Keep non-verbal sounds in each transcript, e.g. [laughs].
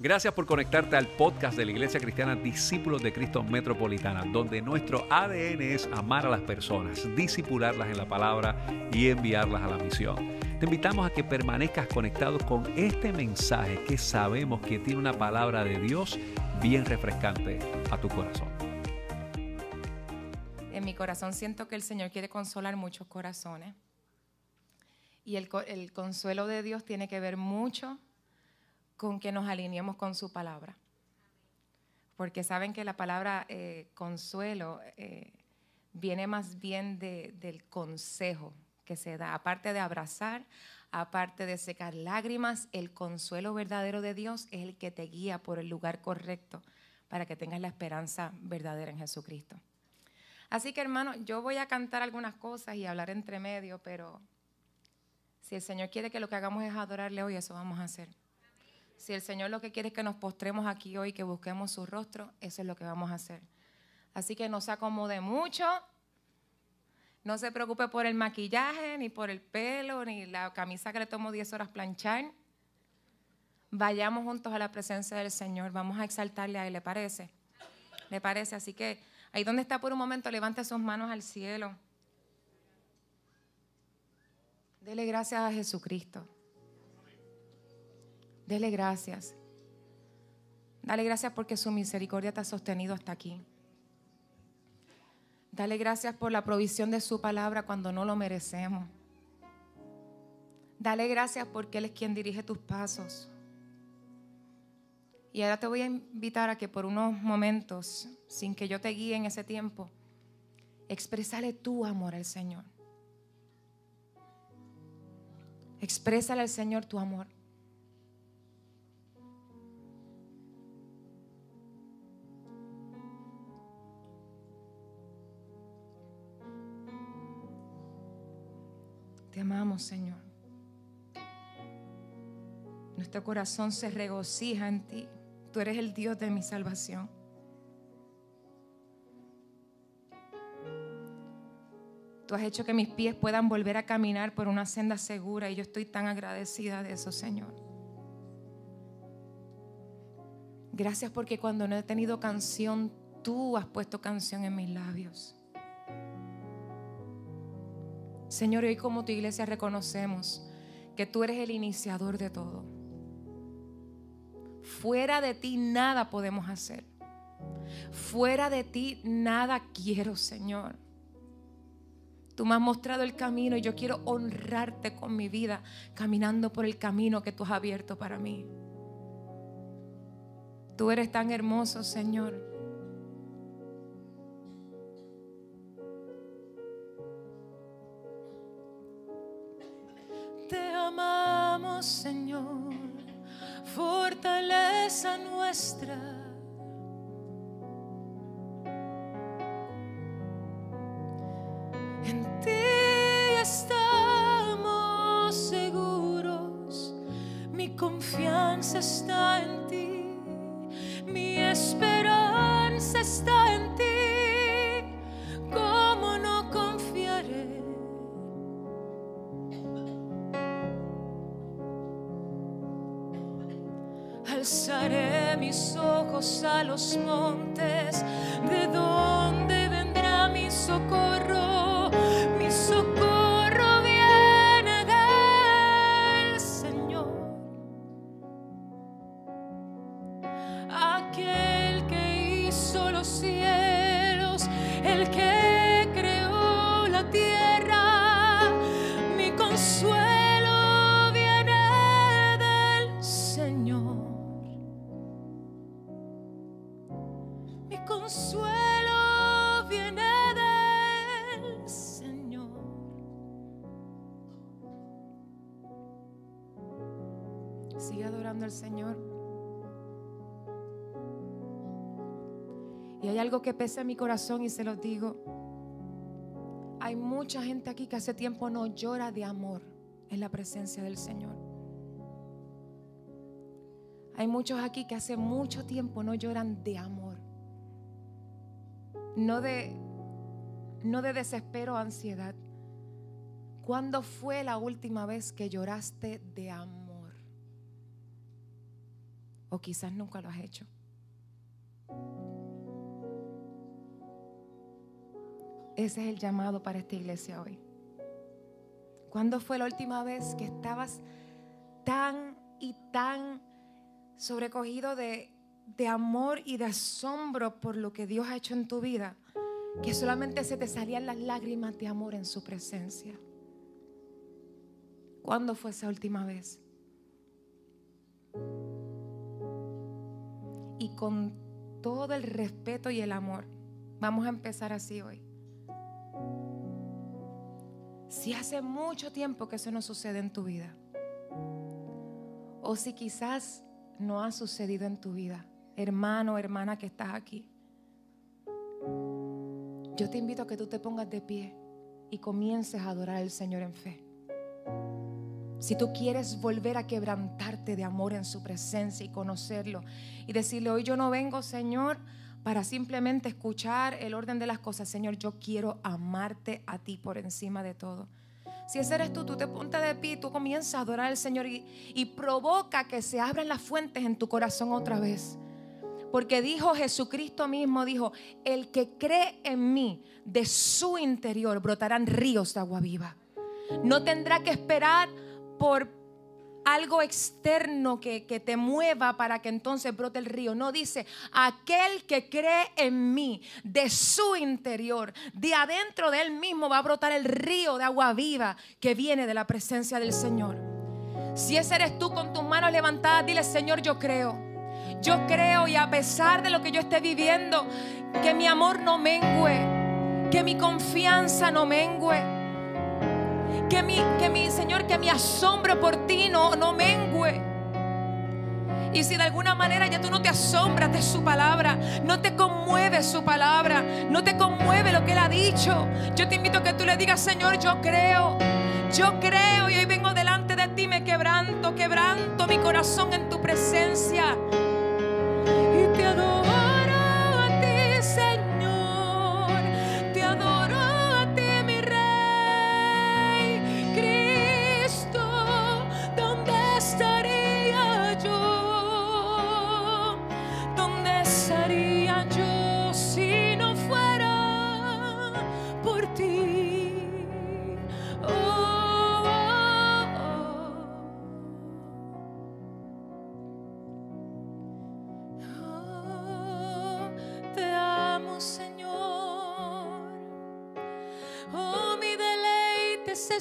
Gracias por conectarte al podcast de la Iglesia Cristiana Discípulos de Cristo Metropolitana, donde nuestro ADN es amar a las personas, disipularlas en la palabra y enviarlas a la misión. Te invitamos a que permanezcas conectado con este mensaje que sabemos que tiene una palabra de Dios bien refrescante a tu corazón. En mi corazón siento que el Señor quiere consolar muchos corazones. Y el, el consuelo de Dios tiene que ver mucho con que nos alineemos con su palabra. Porque saben que la palabra eh, consuelo eh, viene más bien del consejo que se da. Aparte de abrazar, aparte de secar lágrimas, el consuelo verdadero de Dios es el que te guía por el lugar correcto para que tengas la esperanza verdadera en Jesucristo. Así que hermano, yo voy a cantar algunas cosas y hablar entre medio, pero si el Señor quiere que lo que hagamos es adorarle hoy, eso vamos a hacer. Si el Señor lo que quiere es que nos postremos aquí hoy, que busquemos su rostro, eso es lo que vamos a hacer. Así que no se acomode mucho, no se preocupe por el maquillaje, ni por el pelo, ni la camisa que le tomó 10 horas planchar. Vayamos juntos a la presencia del Señor, vamos a exaltarle a Él, ¿le parece? ¿Le parece? Así que ahí donde está por un momento, levante sus manos al cielo. Dele gracias a Jesucristo. Dele gracias. Dale gracias porque su misericordia te ha sostenido hasta aquí. Dale gracias por la provisión de su palabra cuando no lo merecemos. Dale gracias porque Él es quien dirige tus pasos. Y ahora te voy a invitar a que por unos momentos, sin que yo te guíe en ese tiempo, expresale tu amor al Señor. Exprésale al Señor tu amor. Te amamos, Señor. Nuestro corazón se regocija en ti. Tú eres el Dios de mi salvación. Tú has hecho que mis pies puedan volver a caminar por una senda segura y yo estoy tan agradecida de eso, Señor. Gracias porque cuando no he tenido canción, tú has puesto canción en mis labios. Señor, hoy como tu iglesia reconocemos que tú eres el iniciador de todo. Fuera de ti nada podemos hacer. Fuera de ti nada quiero, Señor. Tú me has mostrado el camino y yo quiero honrarte con mi vida, caminando por el camino que tú has abierto para mí. Tú eres tan hermoso, Señor. Señor, fortaleza nuestra. Los montes, que pesa en mi corazón y se lo digo. Hay mucha gente aquí que hace tiempo no llora de amor en la presencia del Señor. Hay muchos aquí que hace mucho tiempo no lloran de amor no de, no de desespero o ansiedad. ¿Cuándo fue la última vez que lloraste de amor? O quizás nunca lo has hecho. Ese es el llamado para esta iglesia hoy. ¿Cuándo fue la última vez que estabas tan y tan sobrecogido de, de amor y de asombro por lo que Dios ha hecho en tu vida? Que solamente se te salían las lágrimas de amor en su presencia. ¿Cuándo fue esa última vez? Y con todo el respeto y el amor, vamos a empezar así hoy. Si hace mucho tiempo que eso no sucede en tu vida, o si quizás no ha sucedido en tu vida, hermano hermana que estás aquí, yo te invito a que tú te pongas de pie y comiences a adorar al Señor en fe. Si tú quieres volver a quebrantarte de amor en su presencia y conocerlo y decirle, hoy yo no vengo, Señor, para simplemente escuchar el orden de las cosas. Señor, yo quiero amarte a ti por encima de todo. Si ese eres tú, tú te ponte de pie, tú comienzas a adorar al Señor y, y provoca que se abran las fuentes en tu corazón otra vez. Porque dijo Jesucristo mismo, dijo, el que cree en mí, de su interior brotarán ríos de agua viva. No tendrá que esperar por algo externo que, te mueva para que entonces brote el río. No dice, aquel que cree en mí, de su interior, de adentro de él mismo va a brotar el río de agua viva que viene de la presencia del Señor. Si ese eres tú con tus manos levantadas, dile, Señor, yo creo. Yo creo y a pesar de lo que yo esté viviendo, que mi amor no mengue, que mi confianza no mengue que mi, que mi Señor, que mi asombro por ti no, no mengue. Y si de alguna manera ya tú no te asombras de su palabra, no te conmueve su palabra, no te conmueve lo que Él ha dicho, yo te invito a que tú le digas, Señor, yo creo, yo creo y hoy vengo delante de ti, me quebranto, quebranto mi corazón en tu presencia.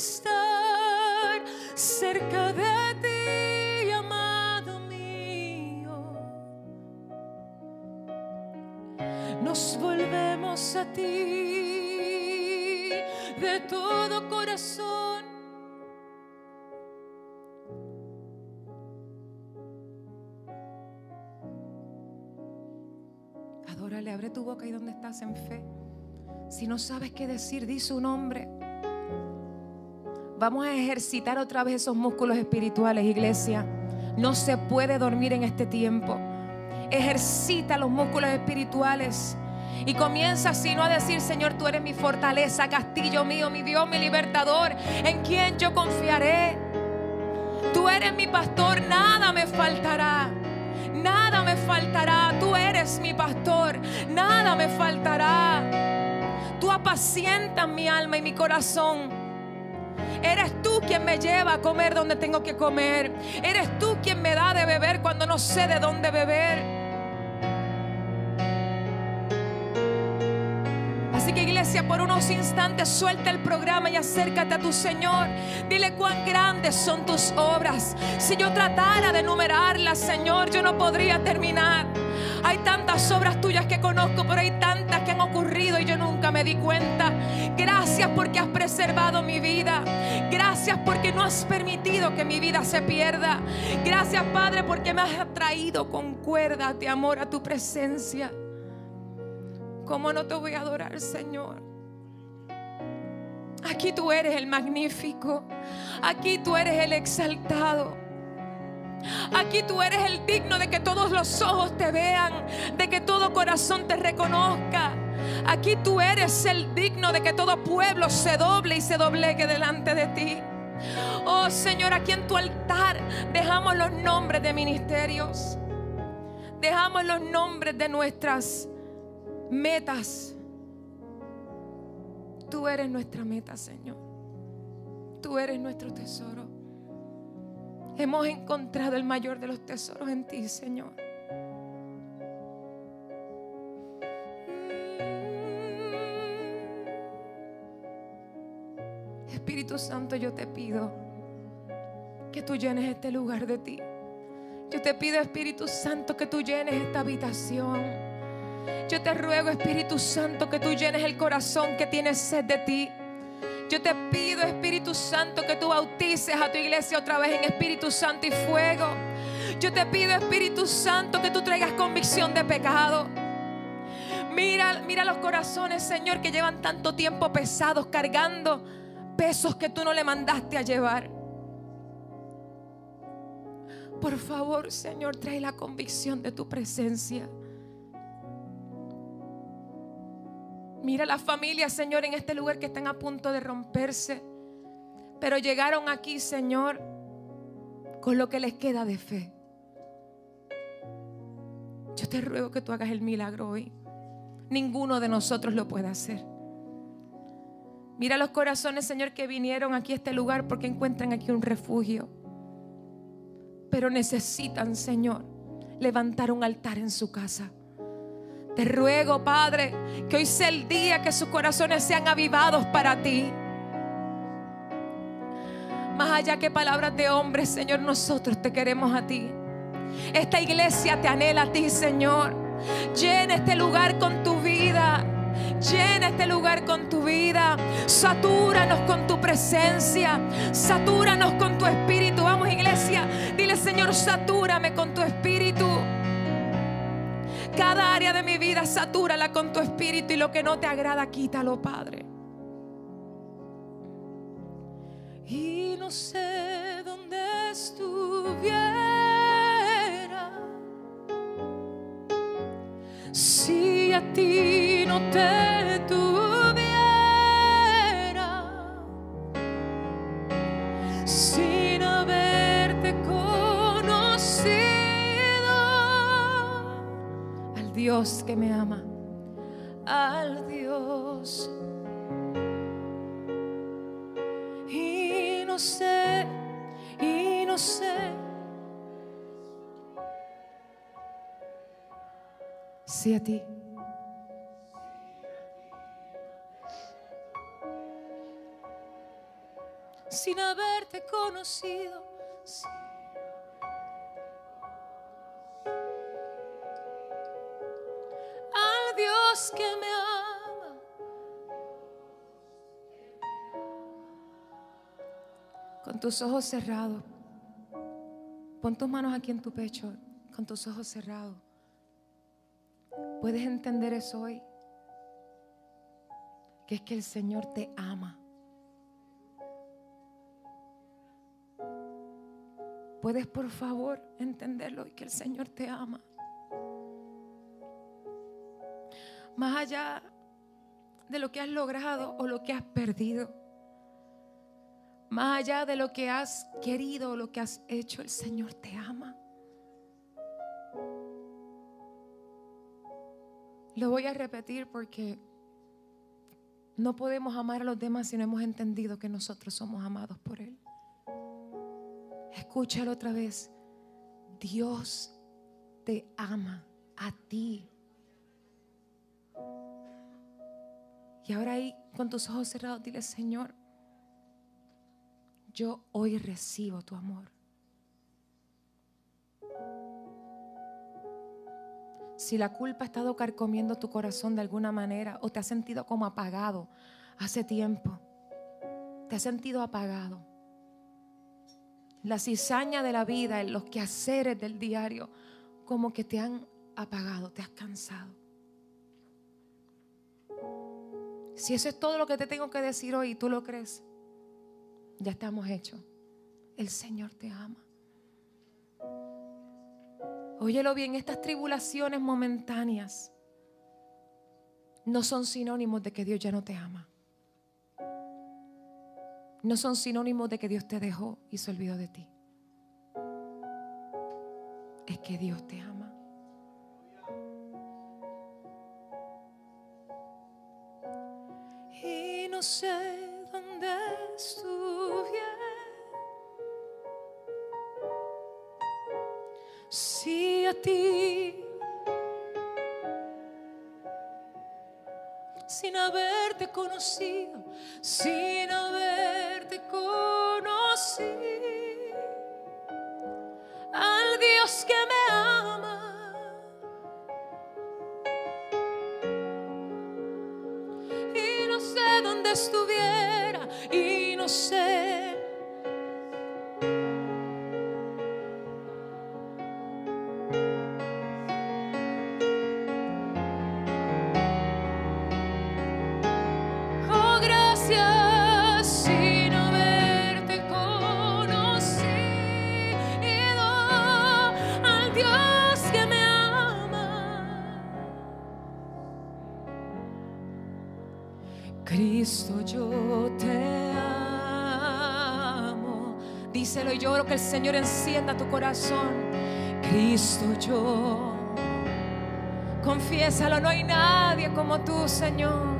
Estar cerca de ti, amado mío. Nos volvemos a ti de todo corazón. Adórale, abre tu boca y donde estás en fe. Si no sabes qué decir, di su nombre. Vamos a ejercitar otra vez esos músculos espirituales, iglesia. No se puede dormir en este tiempo. Ejercita los músculos espirituales. Y comienza así, no a decir, Señor, tú eres mi fortaleza, castillo mío, mi Dios, mi libertador, en quien yo confiaré. Tú eres mi pastor, nada me faltará. Nada me faltará. Tú eres mi pastor, nada me faltará. Tú apacientas mi alma y mi corazón. Eres tú quien me lleva a comer donde tengo que comer. Eres tú quien me da de beber cuando no sé de dónde beber. Por unos instantes suelta el programa y acércate a tu Señor. Dile cuán grandes son tus obras. Si yo tratara de enumerarlas, Señor, yo no podría terminar. Hay tantas obras tuyas que conozco, pero hay tantas que han ocurrido y yo nunca me di cuenta. Gracias porque has preservado mi vida. Gracias porque no has permitido que mi vida se pierda. Gracias, Padre, porque me has traído con cuerdas de amor a tu presencia. ¿Cómo no te voy a adorar, Señor? Aquí tú eres el magnífico. Aquí tú eres el exaltado. Aquí tú eres el digno de que todos los ojos te vean, de que todo corazón te reconozca. Aquí tú eres el digno de que todo pueblo se doble y se doblegue delante de ti. Oh Señor, aquí en tu altar dejamos los nombres de ministerios. Dejamos los nombres de nuestras metas. Tú eres nuestra meta, Señor. Tú eres nuestro tesoro. Hemos encontrado el mayor de los tesoros en ti, Señor. Espíritu Santo, yo te pido que tú llenes este lugar de ti. Yo te pido, Espíritu Santo, que tú llenes esta habitación. Yo te ruego, Espíritu Santo, que tú llenes el corazón que tiene sed de ti. Yo te pido, Espíritu Santo, que tú bautices a tu iglesia otra vez en Espíritu Santo y fuego. Yo te pido, Espíritu Santo, que tú traigas convicción de pecado. Mira, mira los corazones, Señor, que llevan tanto tiempo pesados, cargando pesos que tú no le mandaste a llevar. Por favor, Señor, trae la convicción de tu presencia. Mira las familias, Señor, en este lugar que están a punto de romperse. Pero llegaron aquí, Señor, con lo que les queda de fe. Yo te ruego que tú hagas el milagro hoy. Ninguno de nosotros lo puede hacer. Mira los corazones, Señor, que vinieron aquí a este lugar porque encuentran aquí un refugio. Pero necesitan, Señor, levantar un altar en su casa. Te ruego, Padre, que hoy sea el día que sus corazones sean avivados para ti. Más allá que palabras de hombres, Señor, nosotros te queremos a ti. Esta iglesia te anhela a ti, Señor. Llena este lugar con tu vida. Llena este lugar con tu vida. Satúranos con tu presencia. Satúranos con tu espíritu. Vamos, iglesia. Dile, Señor, satúrame con tu espíritu. Cada área de mi vida, satúrala con tu espíritu y lo que no te agrada, quítalo, Padre. Y no sé dónde estuviera si a ti no te tuviera, Dios que me ama, al Dios. Y no sé, y no sé. Sí a ti. Sin haberte conocido. Que me ama. Con tus ojos cerrados. Pon tus manos aquí en tu pecho. Con tus ojos cerrados. ¿Puedes entender eso hoy? Que es que el Señor te ama. ¿Puedes por favor entenderlo y que el Señor te ama? Más allá de lo que has logrado o lo que has perdido. Más allá de lo que has querido o lo que has hecho, el Señor te ama. Lo voy a repetir porque no podemos amar a los demás si no hemos entendido que nosotros somos amados por Él. Escúchalo otra vez. Dios te ama a ti. Y ahora ahí con tus ojos cerrados dile, Señor, yo hoy recibo tu amor. Si la culpa ha estado carcomiendo tu corazón de alguna manera o te has sentido como apagado hace tiempo, te has sentido apagado. La cizaña de la vida, los quehaceres del diario, como que te han apagado, te has cansado. Si eso es todo lo que te tengo que decir hoy y tú lo crees, ya estamos hechos. El Señor te ama. Óyelo bien, estas tribulaciones momentáneas no son sinónimos de que Dios ya no te ama. No son sinónimos de que Dios te dejó y se olvidó de ti. Es que Dios te ama. sé dónde estuve. Si a ti, sin haberte conocido, sin haberte conocido, al Dios que Señor encienda tu corazón. Cristo yo. Confiésalo, no hay nadie como tú, Señor.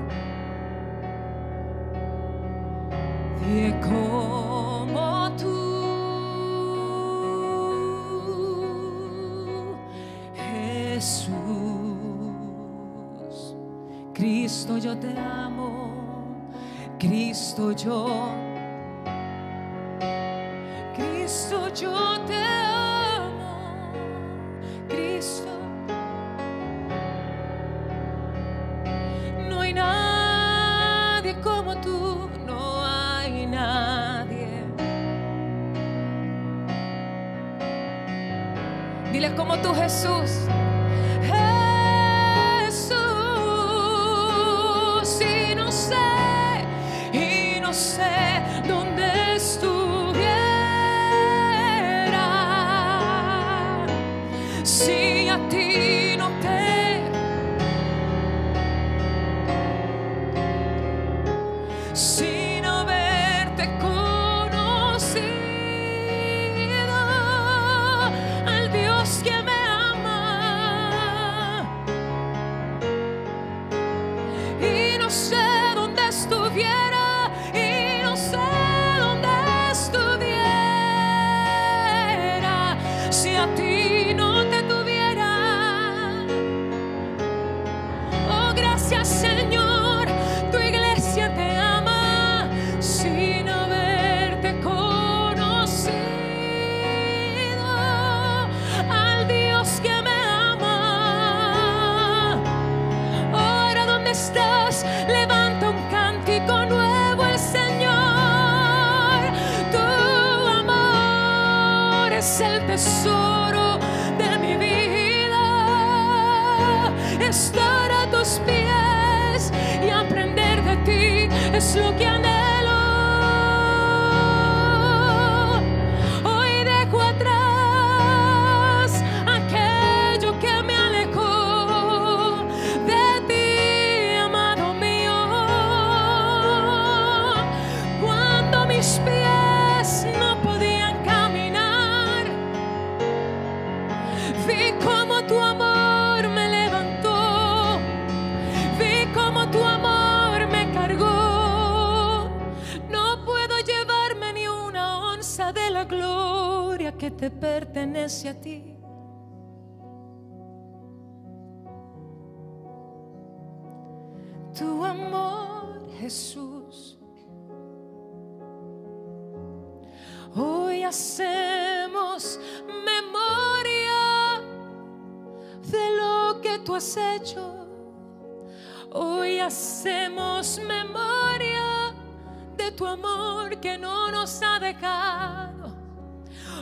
tú has hecho. Hoy hacemos memoria de tu amor que no nos ha dejado.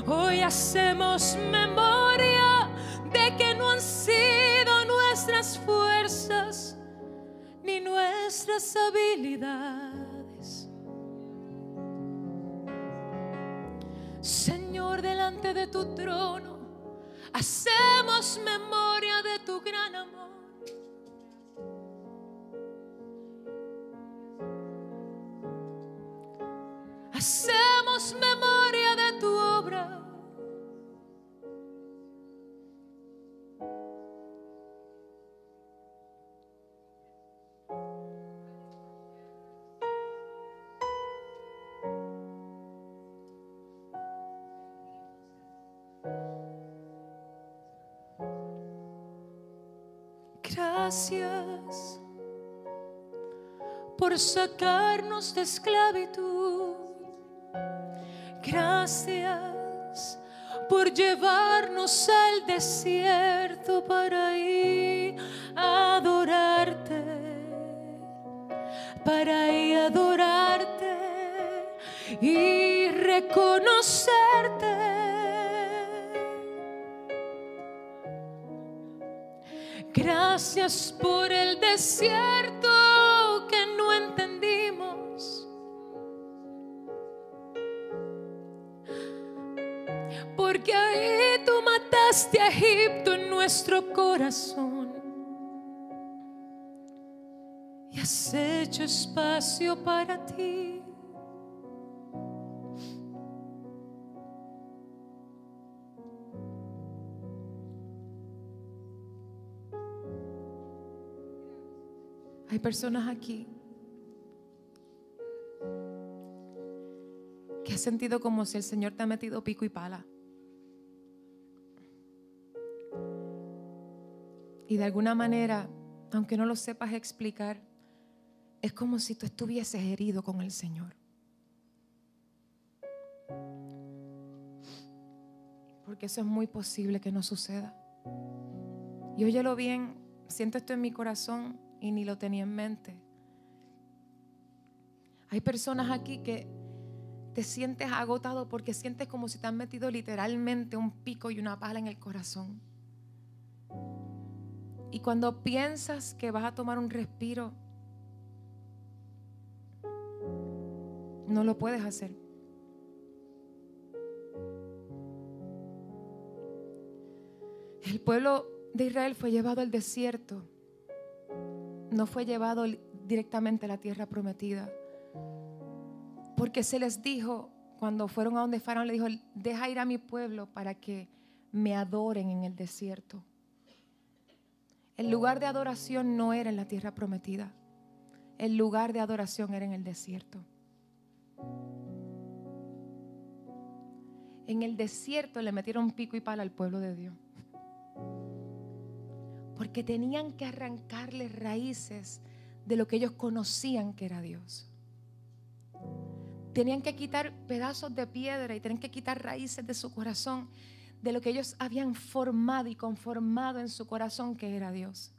Hoy hacemos memoria de que no han sido nuestras fuerzas ni nuestras habilidades. Señor, delante de tu trono Hacemos memoria de tu gran amor. Hacemos memoria de tu obra. Gracias por sacarnos de esclavitud. Gracias por llevarnos al desierto para ir a adorarte, para ir a adorarte y reconocerte. Gracias por el desierto que no entendimos. Porque ahí tú mataste a Egipto en nuestro corazón. Y has hecho espacio para ti. Hay personas aquí que has sentido como si el Señor te ha metido pico y pala. Y de alguna manera, aunque no lo sepas explicar, es como si tú estuvieses herido con el Señor. Porque eso es muy posible que no suceda. Y óyelo bien, siento esto en mi corazón y ni lo tenía en mente. Hay personas aquí que te sientes agotado porque sientes como si te han metido literalmente un pico y una pala en el corazón. Y cuando piensas que vas a tomar un respiro, no lo puedes hacer. El pueblo de Israel fue llevado al desierto no fue llevado directamente a la tierra prometida. Porque se les dijo, cuando fueron a donde Faraón, le dijo, deja ir a mi pueblo para que me adoren en el desierto. El lugar de adoración no era en la tierra prometida. El lugar de adoración era en el desierto. En el desierto le metieron pico y pala al pueblo de Dios porque tenían que arrancarle raíces de lo que ellos conocían que era Dios. Tenían que quitar pedazos de piedra y tenían que quitar raíces de su corazón, de lo que ellos habían formado y conformado en su corazón que era Dios.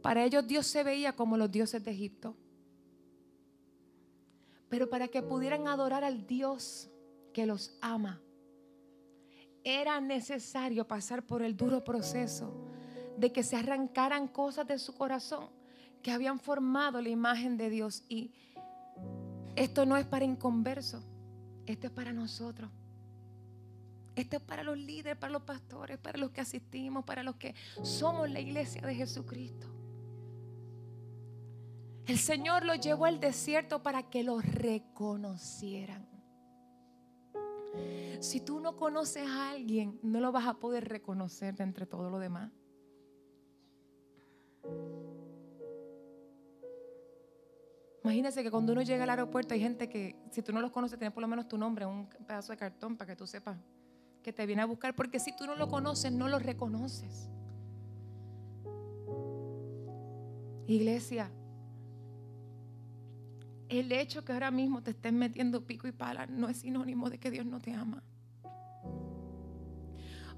Para ellos Dios se veía como los dioses de Egipto. Pero para que pudieran adorar al Dios que los ama, era necesario pasar por el duro proceso de que se arrancaran cosas de su corazón que habían formado la imagen de Dios. Y esto no es para inconversos, esto es para nosotros. Esto es para los líderes, para los pastores, para los que asistimos, para los que somos la iglesia de Jesucristo. El Señor los llevó al desierto para que los reconocieran. Si tú no conoces a alguien, no lo vas a poder reconocer entre todo lo demás. Imagínese que cuando uno llega al aeropuerto hay gente que, si tú no los conoces, tiene por lo menos tu nombre, un pedazo de cartón para que tú sepas que te viene a buscar. Porque si tú no lo conoces, no lo reconoces. Iglesia, el hecho que ahora mismo te estén metiendo pico y pala no es sinónimo de que Dios no te ama.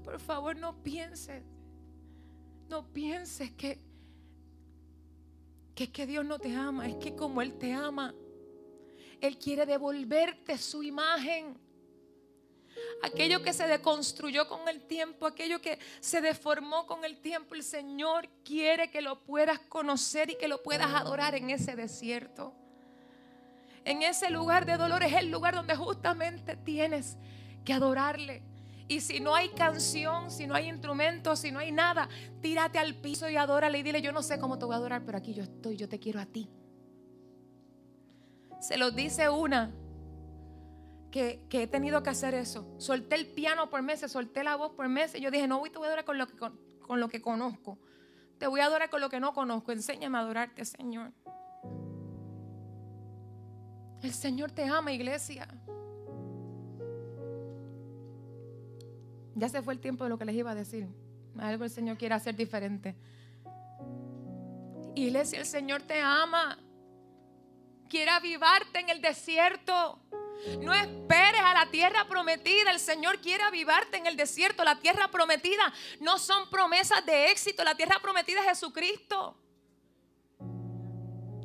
Por favor, no pienses, no pienses que, que, que Dios no te ama. Es que como Él te ama, Él quiere devolverte su imagen. Aquello que se deconstruyó con el tiempo, aquello que se deformó con el tiempo, el Señor quiere que lo puedas conocer y que lo puedas adorar en ese desierto en ese lugar de dolor es el lugar donde justamente tienes que adorarle. Y si no hay canción, si no hay instrumento, si no hay nada, tírate al piso y adórale y dile, yo no sé cómo te voy a adorar, pero aquí yo estoy, yo te quiero a ti. Se lo dice una que, he tenido que hacer eso. Solté el piano por meses, solté la voz por meses. Yo dije, no, voy, te voy a adorar con lo, que, con lo que conozco. Te voy a adorar con lo que no conozco. Enséñame a adorarte, Señor. El Señor te ama, iglesia. Ya se fue el tiempo de lo que les iba a decir. Algo el Señor quiere hacer diferente. Iglesia, el Señor te ama. Quiere avivarte en el desierto. No esperes a la tierra prometida. El Señor quiere avivarte en el desierto. La tierra prometida no son promesas de éxito. La tierra prometida es Jesucristo.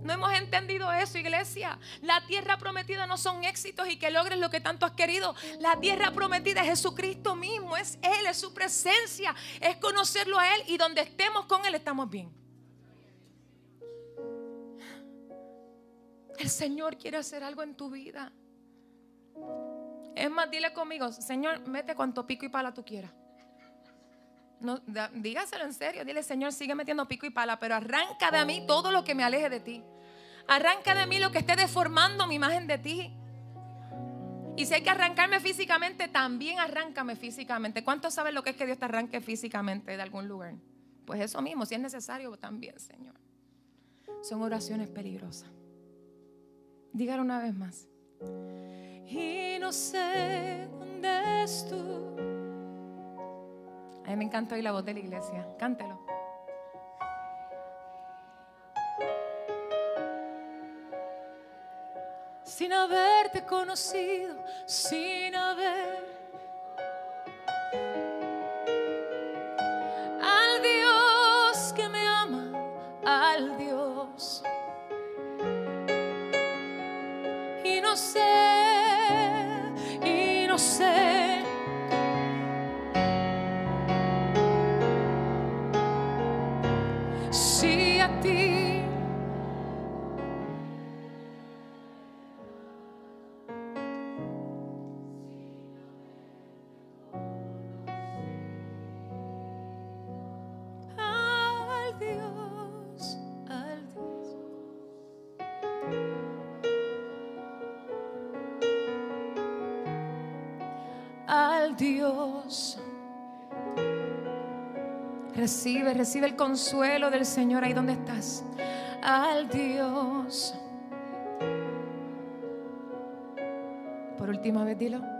No hemos entendido eso, iglesia. La tierra prometida no son éxitos y que logres lo que tanto has querido. La tierra prometida es Jesucristo mismo, es Él, es su presencia, es conocerlo a Él y donde estemos con Él estamos bien. El Señor quiere hacer algo en tu vida. Es más, dile conmigo, Señor, mete cuanto pico y pala tú quieras. No, dígaselo en serio, dile, Señor, sigue metiendo pico y pala, pero arranca de mí todo lo que me aleje de ti. Arranca de mí lo que esté deformando mi imagen de ti. Y si hay que arrancarme físicamente, también arráncame físicamente. ¿Cuántos saben lo que es que Dios te arranque físicamente de algún lugar? Pues eso mismo, si es necesario, también, Señor. Son oraciones peligrosas. Dígalo una vez más. Y no sé dónde es tú. A mí me encanta oír la voz de la iglesia. Cántelo. Haberte conocido, sin haber Recibe, el consuelo del Señor ahí donde estás. Al Dios. Por última vez, dilo.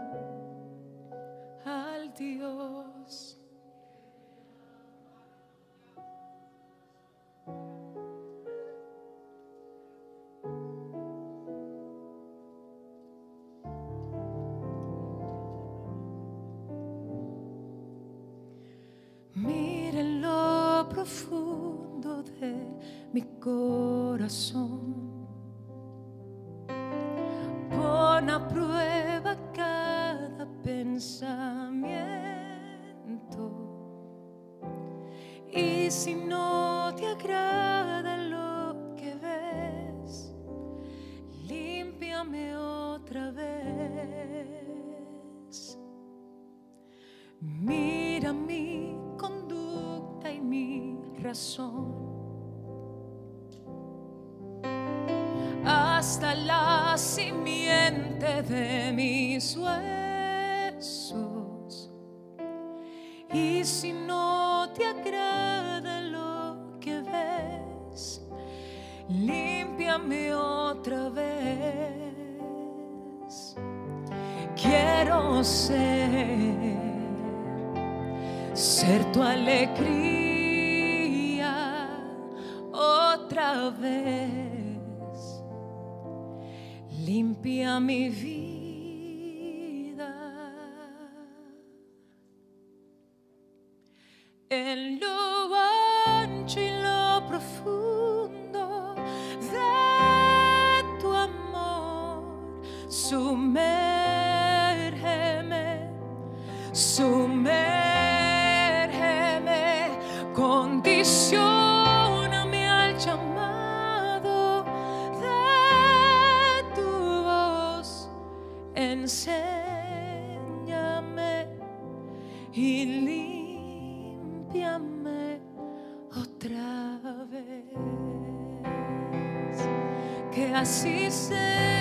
Sumérgeme, sumérgeme, condición. enséñame y limpiame otra vez. Que así sea,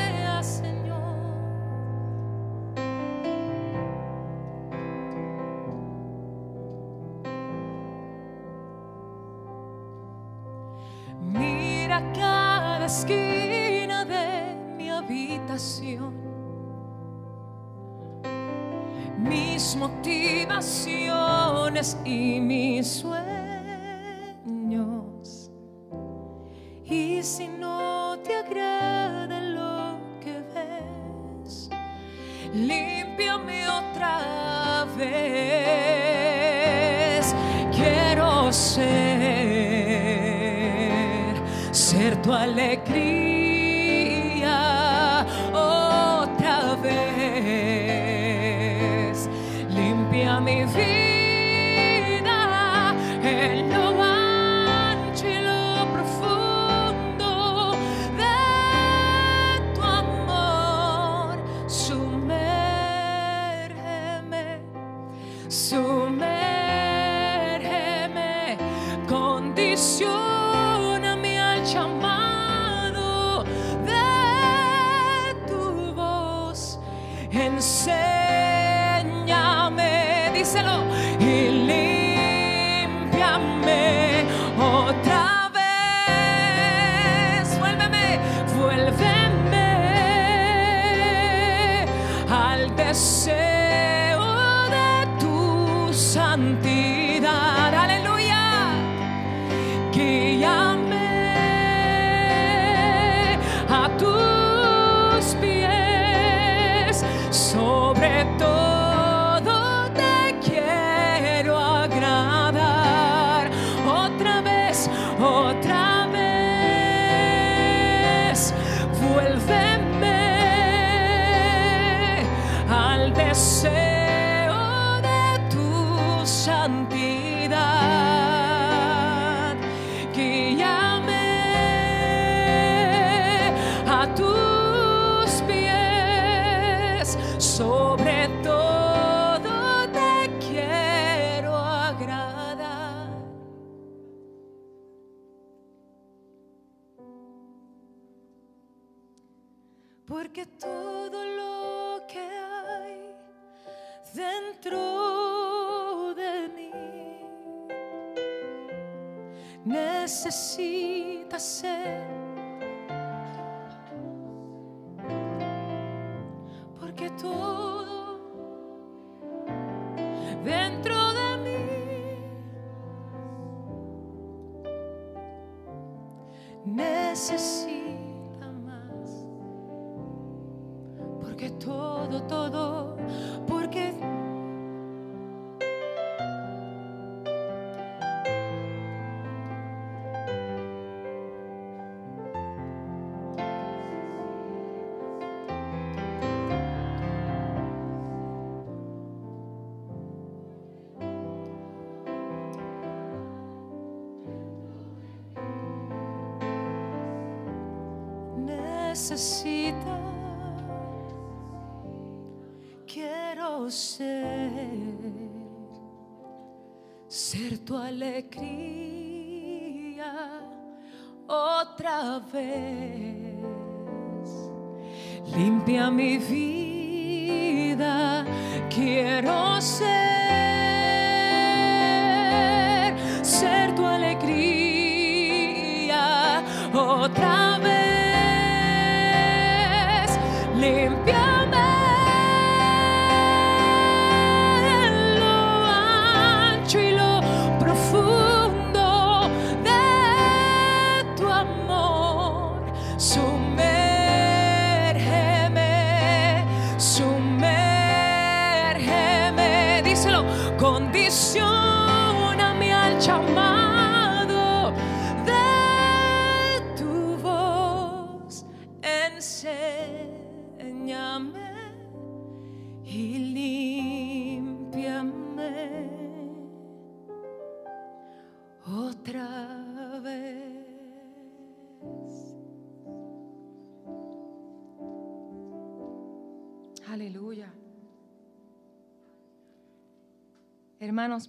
límpiame otra vez. Quiero ser, ser tu alegría Porque todo lo que hay dentro de mí necesita ser.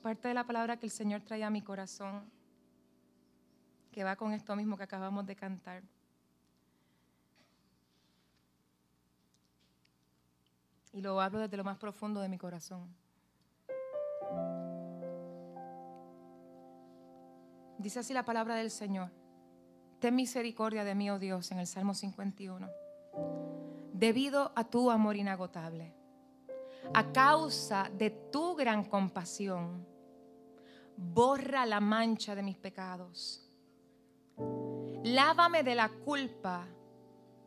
Parte de la palabra que el Señor trae a mi corazón, que va con esto mismo que acabamos de cantar. Y lo hablo desde lo más profundo de mi corazón. Dice así la palabra del Señor. Ten misericordia de mí, oh Dios, en el Salmo 51. Debido a tu amor inagotable, a causa de tu gran compasión, borra la mancha de mis pecados. Lávame de la culpa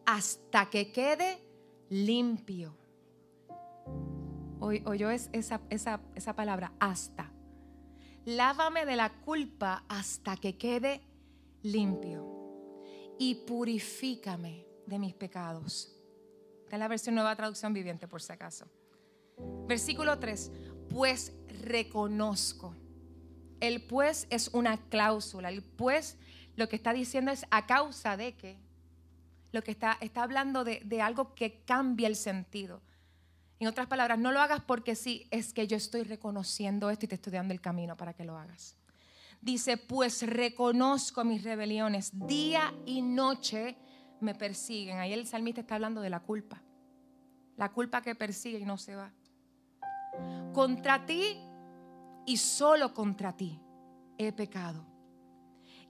hasta que quede limpio. Oyó esa, esa, esa palabra, hasta. Lávame de la culpa hasta que quede limpio. Y purifícame de mis pecados. Esta es la versión nueva traducción viviente, por si acaso. Versículo 3. Pues reconozco. El pues es una cláusula. El pues lo que está diciendo es a causa de que. Lo que está, está hablando de, de algo que cambia el sentido. En otras palabras, no lo hagas porque sí, es que yo estoy reconociendo esto y te estoy dando el camino para que lo hagas. Dice, pues reconozco mis rebeliones, día y noche me persiguen. Ahí el salmista está hablando de la culpa. La culpa que persigue y no se va. Contra ti y solo contra ti he pecado.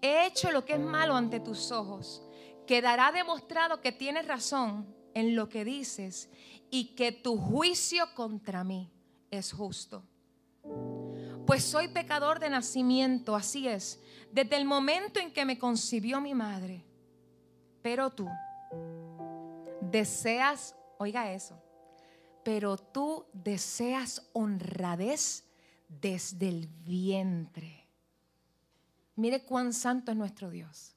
He hecho lo que es malo ante tus ojos. Quedará demostrado que tienes razón en lo que dices y que tu juicio contra mí es justo. Pues soy pecador de nacimiento, así es, desde el momento en que me concibió mi madre. Pero tú deseas, oiga eso, pero tú deseas honradez desde el vientre. Mire cuán santo es nuestro Dios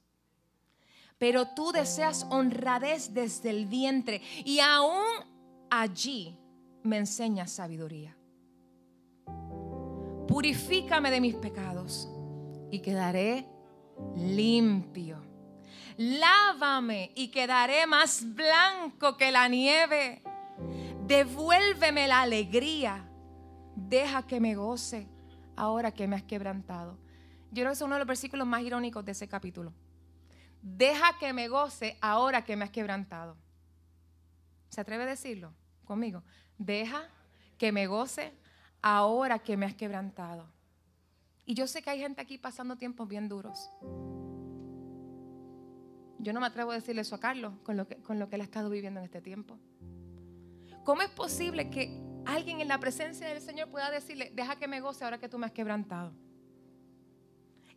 pero tú deseas honradez desde el vientre y aún allí me enseñas sabiduría. Purifícame de mis pecados y quedaré limpio. Lávame y quedaré más blanco que la nieve. Devuélveme la alegría. Deja que me goce ahora que me has quebrantado. Yo creo que es uno de los versículos más irónicos de ese capítulo deja que me goce ahora que me has quebrantado. ¿Se atreve a decirlo conmigo? Deja que me goce ahora que me has quebrantado. Y yo sé que hay gente aquí pasando tiempos bien duros. Yo no me atrevo a decirle eso a Carlos con lo que, con lo que él ha estado viviendo en este tiempo. ¿Cómo es posible que alguien en la presencia del Señor pueda decirle, deja que me goce ahora que tú me has quebrantado?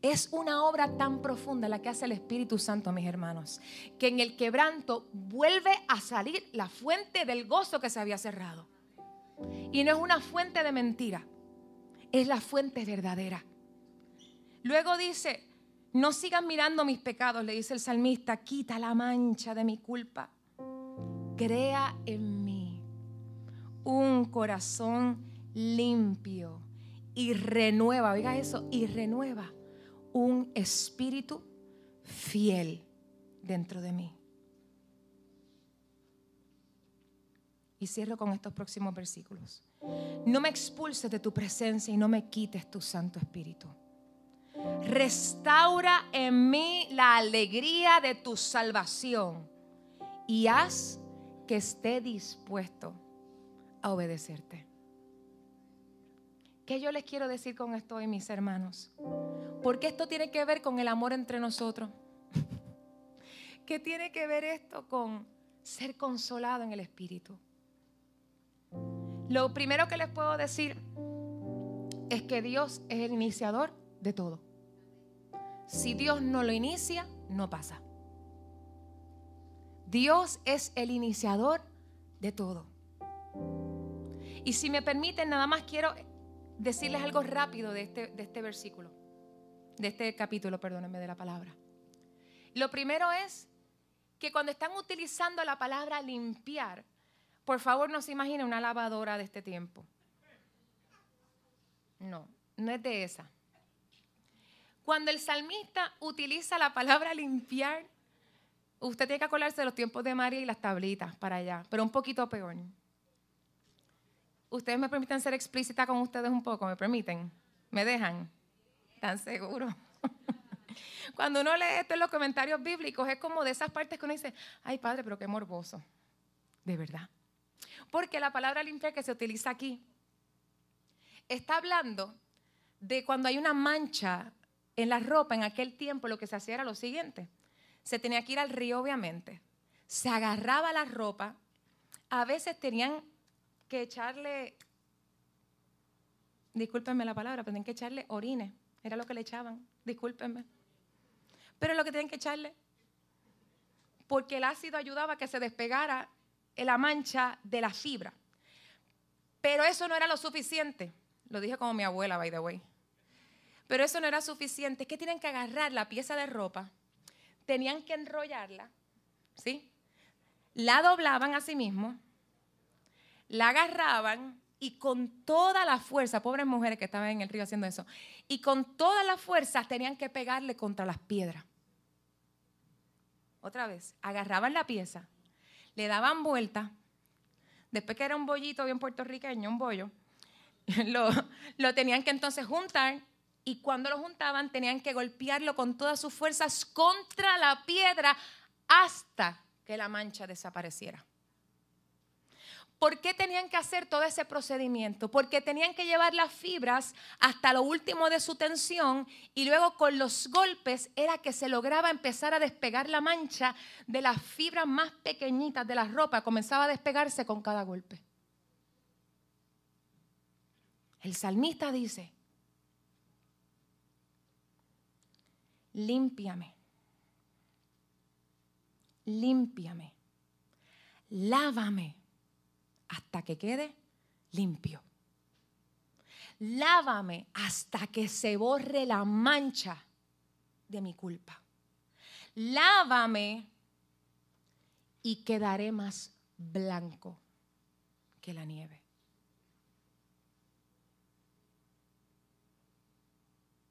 Es una obra tan profunda la que hace el Espíritu Santo, mis hermanos, que en el quebranto vuelve a salir la fuente del gozo que se había cerrado. Y no es una fuente de mentira, es la fuente verdadera. Luego dice, no sigan mirando mis pecados, le dice el salmista, quita la mancha de mi culpa. Crea en mí un corazón limpio y renueva, oiga eso, y renueva un espíritu fiel dentro de mí. Y cierro con estos próximos versículos. No me expulses de tu presencia y no me quites tu Santo Espíritu. Restaura en mí la alegría de tu salvación y haz que esté dispuesto a obedecerte. ¿Qué yo les quiero decir con esto hoy, mis hermanos? Porque esto tiene que ver con el amor entre nosotros. [laughs] ¿Qué tiene que ver esto con ser consolado en el Espíritu? Lo primero que les puedo decir es que Dios es el iniciador de todo. Si Dios no lo inicia, no pasa. Dios es el iniciador de todo. Y si me permiten, nada más quiero decirles algo rápido de este, de este versículo de este capítulo, perdónenme de la palabra. Lo primero es que cuando están utilizando la palabra limpiar, por favor no se imaginen una lavadora de este tiempo. No, no es de esa. Cuando el salmista utiliza la palabra limpiar, usted tiene que acordarse de los tiempos de María y las tablitas para allá, pero un poquito peor. Ustedes me permiten ser explícita con ustedes un poco, ¿me permiten? ¿Me dejan? tan seguro. [laughs] Cuando uno lee esto en los comentarios bíblicos, es como de esas partes que uno dice, ay padre, pero qué morboso. De verdad. Porque la palabra limpia que se utiliza aquí está hablando de cuando hay una mancha en la ropa en aquel tiempo, lo que se hacía era lo siguiente. Se tenía que ir al río, obviamente. Se agarraba la ropa. A veces tenían que echarle, discúlpenme la palabra, pero tenían que echarle orines Era lo que le echaban, discúlpenme. Pero es lo que tienen que echarle. Porque el ácido ayudaba a que se despegara la mancha de la fibra. Pero eso no era lo suficiente. Lo dije como mi abuela, by the way. Pero eso no era suficiente. Es que tienen que agarrar la pieza de ropa, tenían que enrollarla, ¿sí? La doblaban a sí mismo, la agarraban y con toda la fuerza, pobres mujeres que estaban en el río haciendo eso, y con toda la fuerza tenían que pegarle contra las piedras. Otra vez, agarraban la pieza, le daban vuelta, después que era un bollito bien puertorriqueño, un bollo, [laughs] lo, lo tenían que entonces juntar y cuando lo juntaban tenían que golpearlo con todas sus fuerzas contra la piedra hasta que la mancha desapareciera. ¿Por qué tenían que hacer todo ese procedimiento? Porque tenían que llevar las fibras hasta lo último de su tensión y luego con los golpes era que se lograba empezar a despegar la mancha de las fibras más pequeñitas de la ropa. Comenzaba a despegarse con cada golpe. El salmista dice, límpiame, límpiame, lávame hasta que quede limpio. Lávame hasta que se borre la mancha de mi culpa. Lávame y quedaré más blanco que la nieve.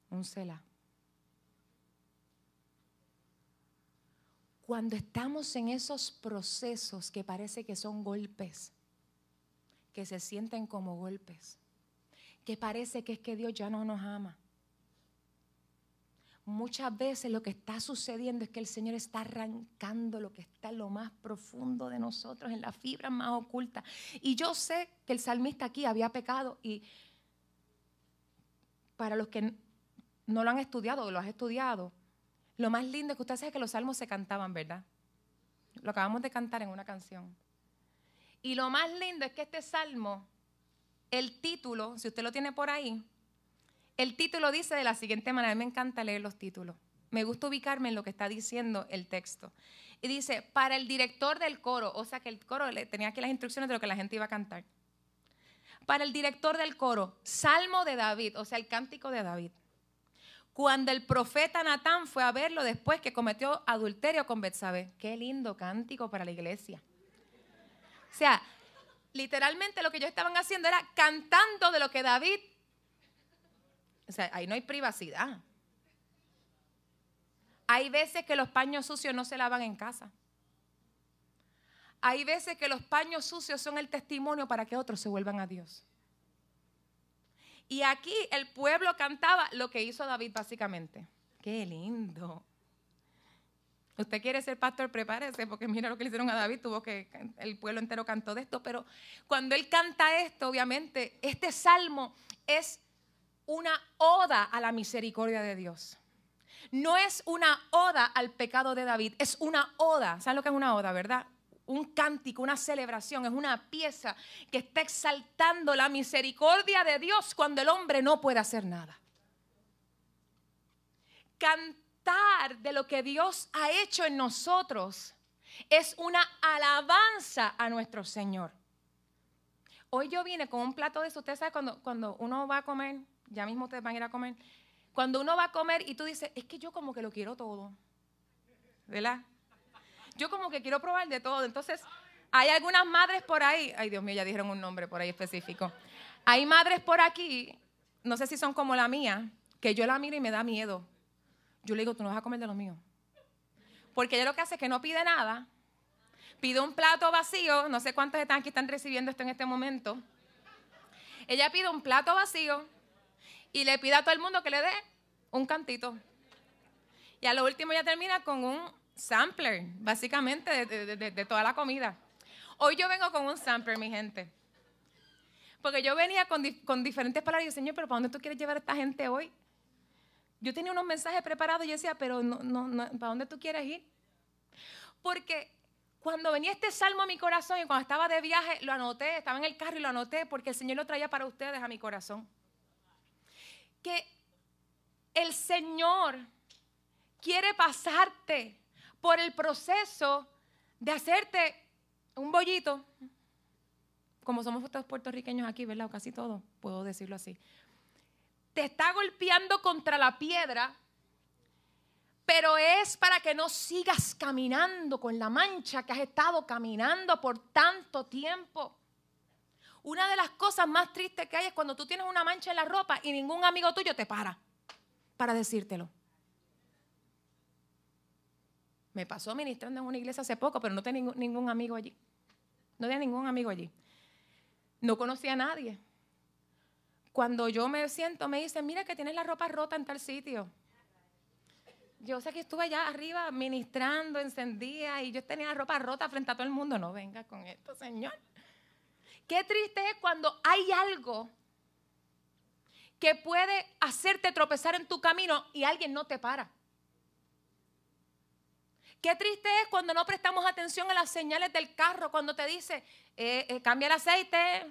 Un cela. Cuando estamos en esos procesos que parece que son golpes, que se sienten como golpes, que parece que es que Dios ya no nos ama. Muchas veces lo que está sucediendo es que el Señor está arrancando lo que está en lo más profundo de nosotros, en las fibras más ocultas. Y yo sé que el salmista aquí había pecado y para los que no lo han estudiado o lo has estudiado, lo más lindo es que usted sabe que los salmos se cantaban, ¿verdad? Lo acabamos de cantar en una canción. Y lo más lindo es que este salmo, el título, si usted lo tiene por ahí, el título dice de la siguiente manera, a mí me encanta leer los títulos. Me gusta ubicarme en lo que está diciendo el texto. Y dice, para el director del coro, o sea que el coro le tenía aquí las instrucciones de lo que la gente iba a cantar. Para el director del coro, Salmo de David, o sea, el cántico de David cuando el profeta Natán fue a verlo después que cometió adulterio con Betsabé. Qué lindo cántico para la iglesia. O sea, literalmente lo que ellos estaban haciendo era cantando de lo que David. O sea, ahí no hay privacidad. Hay veces que los paños sucios no se lavan en casa. Hay veces que los paños sucios son el testimonio para que otros se vuelvan a Dios. Y aquí el pueblo cantaba lo que hizo David básicamente. Qué lindo. Usted quiere ser pastor, prepárese, porque mira lo que le hicieron a David, tuvo que, el pueblo entero cantó de esto, pero cuando él canta esto, obviamente, este salmo es una oda a la misericordia de Dios. No es una oda al pecado de David, es una oda. ¿Saben lo que es una oda, verdad? un cántico, una celebración, es una pieza que está exaltando la misericordia de Dios cuando el hombre no puede hacer nada. Cantar de lo que Dios ha hecho en nosotros es una alabanza a nuestro Señor. Hoy yo vine con un plato de eso. Usted sabe cuando, cuando uno va a comer, ya mismo ustedes van a ir a comer, cuando uno va a comer y tú dices, es que yo como que lo quiero todo. ¿Verdad? yo como que quiero probar de todo. Entonces, hay algunas madres por ahí, ay Dios mío, ya dijeron un nombre por ahí específico. Hay madres por aquí, no sé si son como la mía, que yo la miro y me da miedo. Yo le digo, tú no vas a comer de lo mío. Porque ella lo que hace es que no pide nada, pide un plato vacío, no sé cuántos están aquí están recibiendo esto en este momento. Ella pide un plato vacío y le pide a todo el mundo que le dé un cantito. Y a lo último ya termina con un sampler, básicamente, de, toda la comida. Hoy yo vengo con un sampler, mi gente. Porque yo venía con, diferentes palabras y yo, Señor, pero ¿para dónde tú quieres llevar a esta gente hoy? Yo tenía unos mensajes preparados y yo decía, pero no, no, no, ¿para dónde tú quieres ir? Porque cuando venía este salmo a mi corazón y cuando estaba de viaje, lo anoté, estaba en el carro y lo anoté porque el Señor lo traía para ustedes a mi corazón. Que el Señor quiere pasarte por el proceso de hacerte un bollito, como somos todos puertorriqueños aquí, ¿verdad? O casi todos, puedo decirlo así. Te está golpeando contra la piedra, pero es para que no sigas caminando con la mancha que has estado caminando por tanto tiempo. Una de las cosas más tristes que hay es cuando tú tienes una mancha en la ropa y ningún amigo tuyo te para para decírtelo. Me pasó ministrando en una iglesia hace poco, pero no tenía ningún, amigo allí. No tenía ningún amigo allí. No conocía a nadie. Cuando yo me siento, me dicen, mira que tienes la ropa rota en tal sitio. Yo sé que estuve allá arriba ministrando, encendía y yo tenía la ropa rota frente a todo el mundo. No venga con esto, Señor. Qué triste es cuando hay algo que puede hacerte tropezar en tu camino y alguien no te para. Qué triste es cuando no prestamos atención a las señales del carro, cuando te dice, eh, eh, cambia el aceite,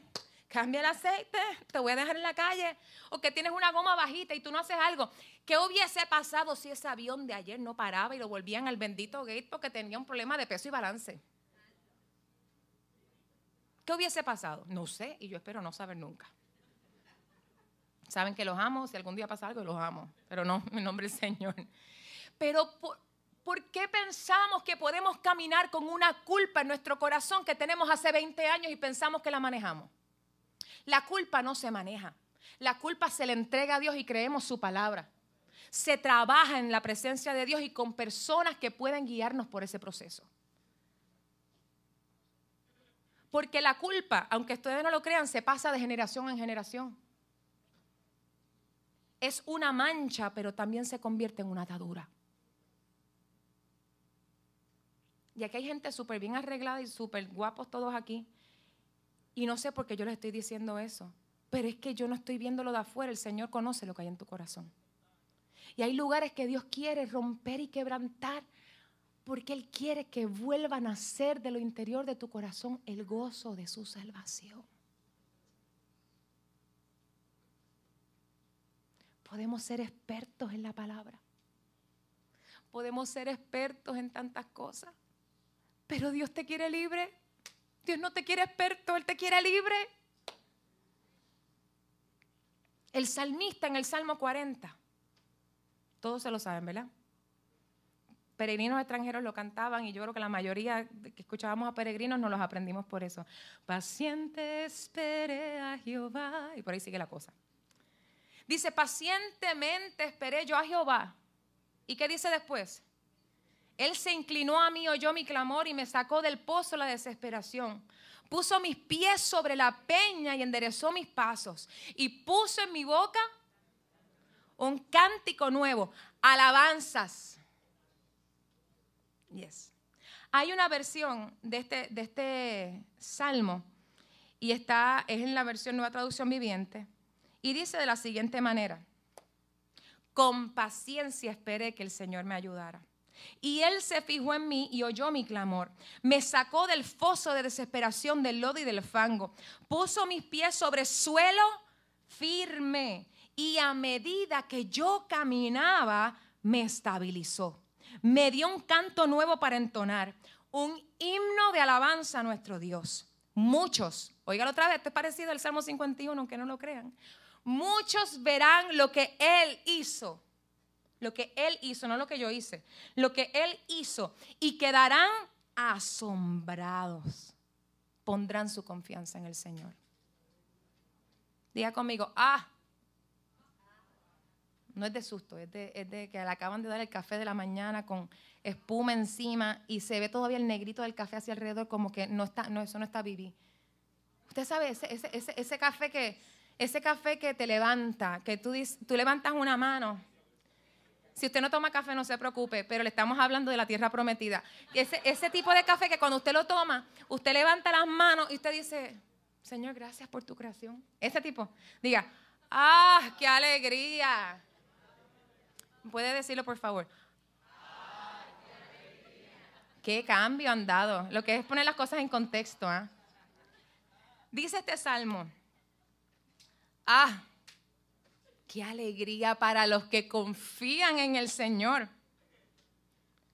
cambia el aceite, te voy a dejar en la calle, o que tienes una goma bajita y tú no haces algo. ¿Qué hubiese pasado si ese avión de ayer no paraba y lo volvían al bendito gate porque tenía un problema de peso y balance? ¿Qué hubiese pasado? No sé y yo espero no saber nunca. Saben que los amo, si algún día pasa algo, los amo, pero no, mi nombre es Señor. Pero por, ¿por qué pensamos que podemos caminar con una culpa en nuestro corazón que tenemos hace 20 años y pensamos que la manejamos? La culpa no se maneja. La culpa se le entrega a Dios y creemos su palabra. Se trabaja en la presencia de Dios y con personas que pueden guiarnos por ese proceso. Porque la culpa, aunque ustedes no lo crean, se pasa de generación en generación. Es una mancha, pero también se convierte en una atadura. Y aquí hay gente súper bien arreglada y súper guapos todos aquí. Y no sé por qué yo les estoy diciendo eso. Pero es que yo no estoy viéndolo de afuera. El Señor conoce lo que hay en tu corazón. Y hay lugares que Dios quiere romper y quebrantar porque Él quiere que vuelva a nacer de lo interior de tu corazón el gozo de su salvación. Podemos ser expertos en la palabra. Podemos ser expertos en tantas cosas. Pero Dios te quiere libre. Dios no te quiere experto, Él te quiere libre. El salmista en el Salmo 40. Todos se lo saben, ¿verdad? peregrinos extranjeros lo cantaban y yo creo que la mayoría que escuchábamos a peregrinos nos los aprendimos por eso. Paciente esperé a Jehová. Y por ahí sigue la cosa. Dice, pacientemente esperé yo a Jehová. ¿Y qué dice después? Él se inclinó a mí, oyó mi clamor y me sacó del pozo la desesperación. Puso mis pies sobre la peña y enderezó mis pasos. Y puso en mi boca un cántico nuevo, alabanzas Yes. Hay una versión de este, de este salmo y está, es en la versión Nueva Traducción Viviente y dice de la siguiente manera, con paciencia esperé que el Señor me ayudara. Y Él se fijó en mí y oyó mi clamor. Me sacó del foso de desesperación, del lodo y del fango. Puso mis pies sobre suelo firme y a medida que yo caminaba, me estabilizó me dio un canto nuevo para entonar, un himno de alabanza a nuestro Dios. Muchos, oígalo otra vez, esto es parecido al Salmo 51, aunque no lo crean. Muchos verán lo que Él hizo, lo que Él hizo, no lo que yo hice, lo que Él hizo, y quedarán asombrados. Pondrán su confianza en el Señor. Diga conmigo, ah, no es de susto, es de, que le acaban de dar el café de la mañana con espuma encima y se ve todavía el negrito del café hacia alrededor como que no está, no, eso no está viví. Usted sabe, ese, ese, café que, ese café que te levanta, que tú, tú levantas una mano. Si usted no toma café, no se preocupe, pero le estamos hablando de la tierra prometida. Ese, ese tipo de café que cuando usted lo toma, usted levanta las manos y usted dice, Señor, gracias por tu creación. Ese tipo, diga, ¡ah, qué alegría! ¿Puede decirlo, por favor? ¿Qué cambio han dado? Lo que es poner las cosas en contexto. ¿ah? Dice este salmo, ah, Qué alegría para los que confían en el Señor.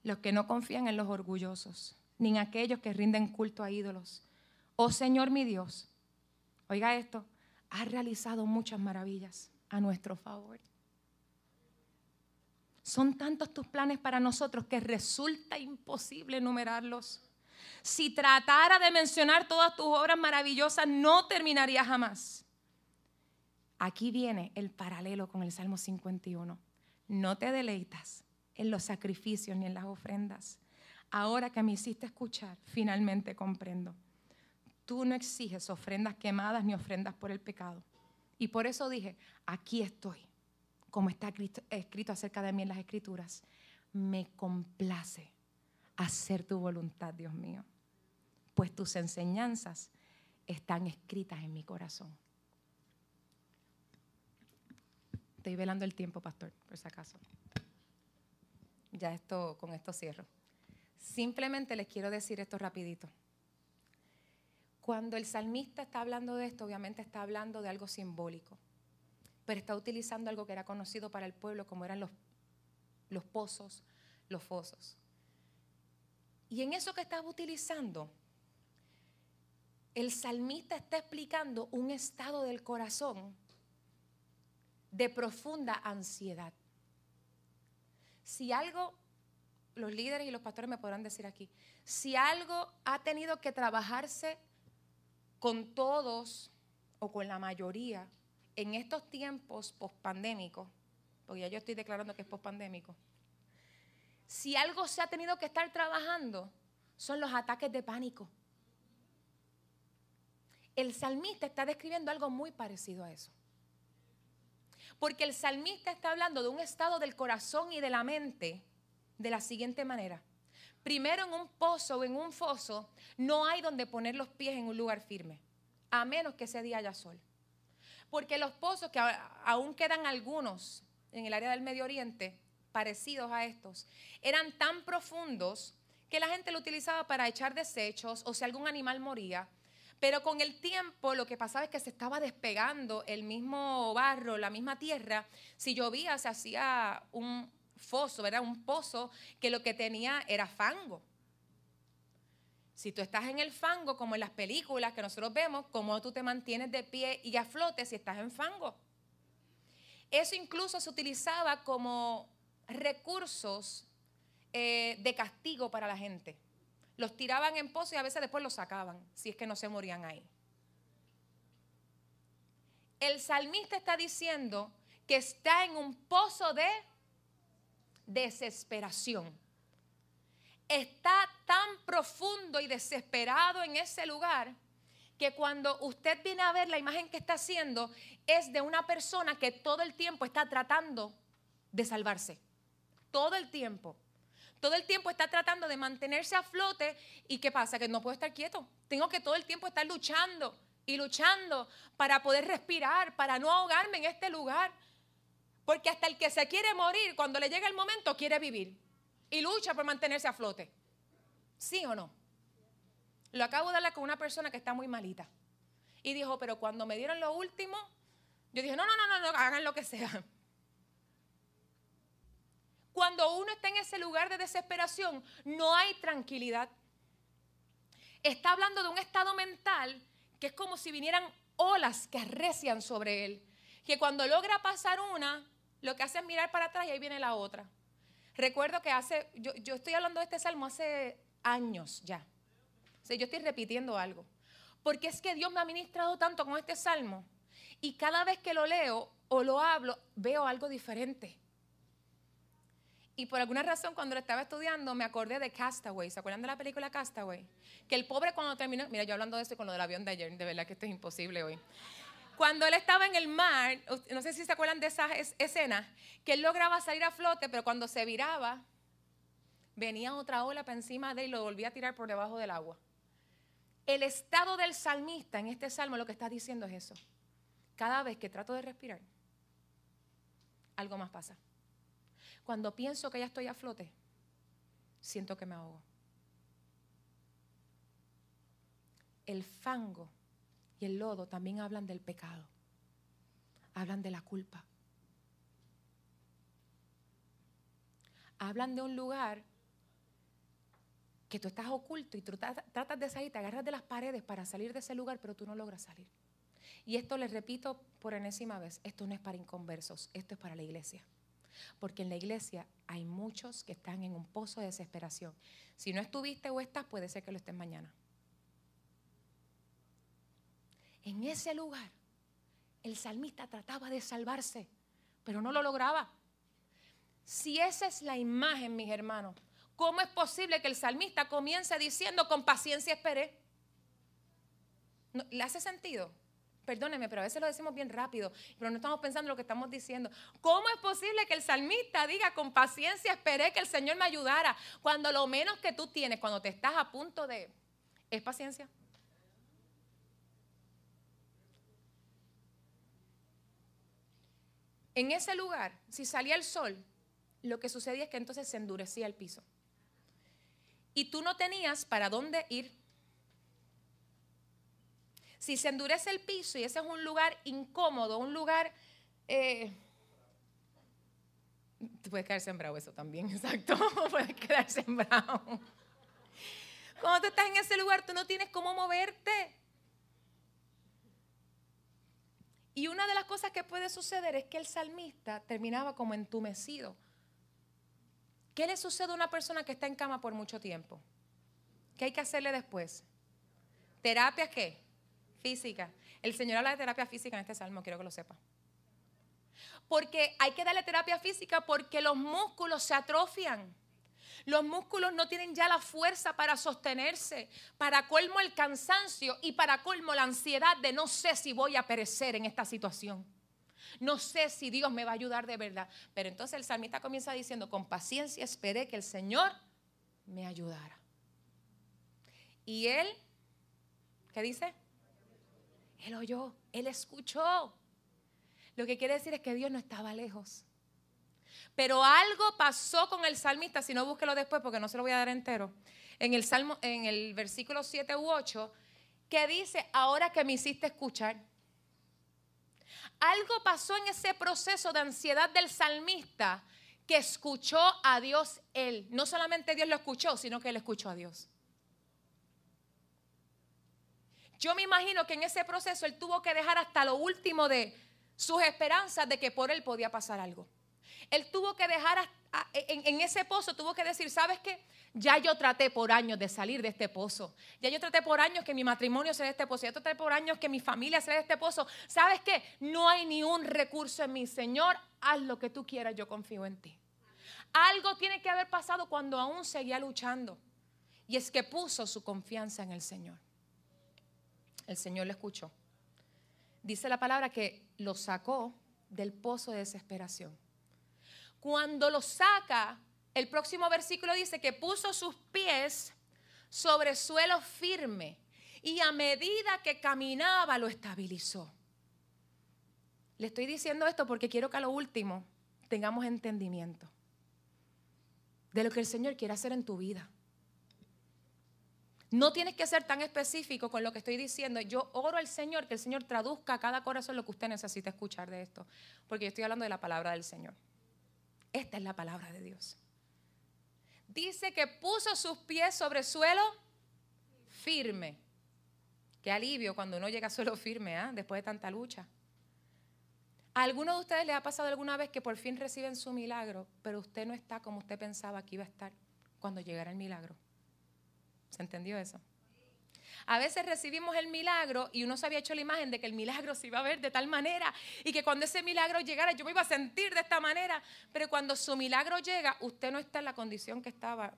Los que no confían en los orgullosos, ni en aquellos que rinden culto a ídolos. Oh Señor mi Dios, oiga esto, ha realizado muchas maravillas a nuestro favor. Son tantos tus planes para nosotros que resulta imposible enumerarlos. Si tratara de mencionar todas tus obras maravillosas, no terminaría jamás. Aquí viene el paralelo con el Salmo 51. No te deleitas en los sacrificios ni en las ofrendas. Ahora que me hiciste escuchar, finalmente comprendo. Tú no exiges ofrendas quemadas ni ofrendas por el pecado. Y por eso dije, aquí estoy, como está escrito acerca de mí en las escrituras. Me complace hacer tu voluntad, Dios mío, pues tus enseñanzas están escritas en mi corazón. Estoy velando el tiempo, pastor, por si acaso. Ya esto, con esto cierro. Simplemente les quiero decir esto rapidito. Cuando el salmista está hablando de esto, obviamente está hablando de algo simbólico, pero está utilizando algo que era conocido para el pueblo como eran los, los pozos, los fosos. Y en eso que estaba utilizando, el salmista está explicando un estado del corazón de profunda ansiedad. Si algo, los líderes y los pastores me podrán decir aquí, si algo ha tenido que trabajarse con todos o con la mayoría en estos tiempos pospandémicos, porque ya yo estoy declarando que es pospandémico, si algo se ha tenido que estar trabajando, son los ataques de pánico. El salmista está describiendo algo muy parecido a eso. Porque el salmista está hablando de un estado del corazón y de la mente de la siguiente manera. Primero en un pozo o en un foso no hay donde poner los pies en un lugar firme, a menos que ese día haya sol. Porque los pozos, que aún quedan algunos en el área del Medio Oriente, parecidos a estos, eran tan profundos que la gente lo utilizaba para echar desechos o si algún animal moría. Pero con el tiempo lo que pasaba es que se estaba despegando el mismo barro, la misma tierra. Si llovía se hacía un foso, ¿verdad? Un pozo que lo que tenía era fango. Si tú estás en el fango, como en las películas que nosotros vemos, ¿cómo tú te mantienes de pie y a flote si estás en fango? Eso incluso se utilizaba como recursos eh, de castigo para la gente. Los tiraban en pozo y a veces después los sacaban, si es que no se morían ahí. El salmista está diciendo que está en un pozo de desesperación. Está tan profundo y desesperado en ese lugar que cuando usted viene a ver la imagen que está haciendo es de una persona que todo el tiempo está tratando de salvarse todo el tiempo. Todo el tiempo está tratando de mantenerse a flote y ¿qué pasa? Que no puedo estar quieto. Tengo que todo el tiempo estar luchando y luchando para poder respirar, para no ahogarme en este lugar. Porque hasta el que se quiere morir, cuando le llega el momento, quiere vivir y lucha por mantenerse a flote. ¿Sí o no? Lo acabo de hablar con una persona que está muy malita. Y dijo, pero cuando me dieron lo último, yo dije, no, no, no, no, no hagan lo que sea. Cuando uno está en ese lugar de desesperación, no hay tranquilidad. Está hablando de un estado mental que es como si vinieran olas que arrecian sobre él. Que cuando logra pasar una, lo que hace es mirar para atrás y ahí viene la otra. Recuerdo que hace, yo, yo estoy hablando de este salmo hace años ya. O sea, yo estoy repitiendo algo. Porque es que Dios me ha ministrado tanto con este salmo. Y cada vez que lo leo o lo hablo, veo algo diferente. Y por alguna razón, cuando lo estaba estudiando, me acordé de Castaway. ¿Se acuerdan de la película Castaway? Que el pobre cuando terminó, mira, yo hablando de eso con lo del avión de ayer, de verdad que esto es imposible hoy. Cuando él estaba en el mar, no sé si se acuerdan de esa escena, que él lograba salir a flote, pero cuando se viraba, venía otra ola para encima de él y lo volvía a tirar por debajo del agua. El estado del salmista en este salmo lo que está diciendo es eso. Cada vez que trato de respirar, algo más pasa cuando pienso que ya estoy a flote, siento que me ahogo. El fango y el lodo también hablan del pecado, hablan de la culpa, hablan de un lugar que tú estás oculto y tú tratas de salir, te agarras de las paredes para salir de ese lugar, pero tú no logras salir. Y esto les repito por enésima vez, esto no es para inconversos, esto es para la iglesia. Porque en la iglesia hay muchos que están en un pozo de desesperación. Si no estuviste o estás, puede ser que lo estés mañana. En ese lugar, el salmista trataba de salvarse, pero no lo lograba. Si esa es la imagen, mis hermanos, ¿Cómo es posible que el salmista comience diciendo, con paciencia esperé? ¿Le hace sentido? Perdóneme, pero a veces lo decimos bien rápido, pero no estamos pensando en lo que estamos diciendo. ¿Cómo es posible que el salmista diga, con paciencia esperé que el Señor me ayudara? Cuando lo menos que tú tienes, cuando te estás a punto de... ¿Es paciencia? En ese lugar, si salía el sol, lo que sucedía es que entonces se endurecía el piso y tú no tenías para dónde ir. Si se endurece el piso y ese es un lugar incómodo, un lugar... Eh, puedes quedar sembrado eso también, [laughs] exacto. puedes quedar sembrado. Cuando tú estás en ese lugar, tú no tienes cómo moverte. Y una de las cosas que puede suceder es que el salmista terminaba como entumecido ¿Qué le sucede a una persona que está en cama por mucho tiempo? ¿Qué hay que hacerle después? ¿Terapia qué? Física. El Señor habla de terapia física en este salmo, quiero que lo sepa. Porque hay que darle terapia física porque los músculos se atrofian. Los músculos no tienen ya la fuerza para sostenerse, para colmo el cansancio y para colmo la ansiedad de no sé si voy a perecer en esta situación. No sé si Dios me va a ayudar de verdad. Pero entonces el salmista comienza diciendo, con paciencia esperé que el Señor me ayudara. Y él, ¿qué dice? Él oyó, él escuchó. Lo que quiere decir es que Dios no estaba lejos. Pero algo pasó con el salmista, si no búsquelo después porque no se lo voy a dar entero. En el salmo en el versículo 7 u 8 que dice, "Ahora que me hiciste escuchar, algo pasó en ese proceso de ansiedad del salmista que escuchó a Dios él. No solamente Dios lo escuchó, sino que él escuchó a Dios. Yo me imagino que en ese proceso él tuvo que dejar hasta lo último de sus esperanzas de que por él podía pasar algo. Él tuvo que dejar en, ese pozo, tuvo que decir, ¿sabes qué? Ya yo traté por años de salir de este pozo. Ya yo traté por años que mi matrimonio sea de este pozo. Ya traté por años que mi familia sea de este pozo. ¿Sabes qué? No hay ni un recurso en mi Señor. Haz lo que tú quieras, yo confío en ti. Algo tiene que haber pasado cuando aún seguía luchando. Y es que puso su confianza en el Señor. El Señor le escuchó. Dice la palabra que lo sacó del pozo de desesperación. Cuando lo saca, el próximo versículo dice que puso sus pies sobre suelo firme y a medida que caminaba lo estabilizó. Le estoy diciendo esto porque quiero que a lo último tengamos entendimiento de lo que el Señor quiere hacer en tu vida. No tienes que ser tan específico con lo que estoy diciendo. Yo oro al Señor que el Señor traduzca a cada corazón lo que usted necesita escuchar de esto, porque yo estoy hablando de la palabra del Señor. Esta es la palabra de Dios dice que puso sus pies sobre suelo firme. Qué alivio cuando uno llega a suelo firme, ¿ah? después de tanta lucha. ¿A alguno de ustedes le ha pasado alguna vez que por fin reciben su milagro, pero usted no está como usted pensaba que iba a estar cuando llegara el milagro? ¿Se entendió eso? A veces recibimos el milagro y uno se había hecho la imagen de que el milagro se iba a ver de tal manera y que cuando ese milagro llegara yo me iba a sentir de esta manera. Pero cuando su milagro llega, usted no está en la condición que estaba,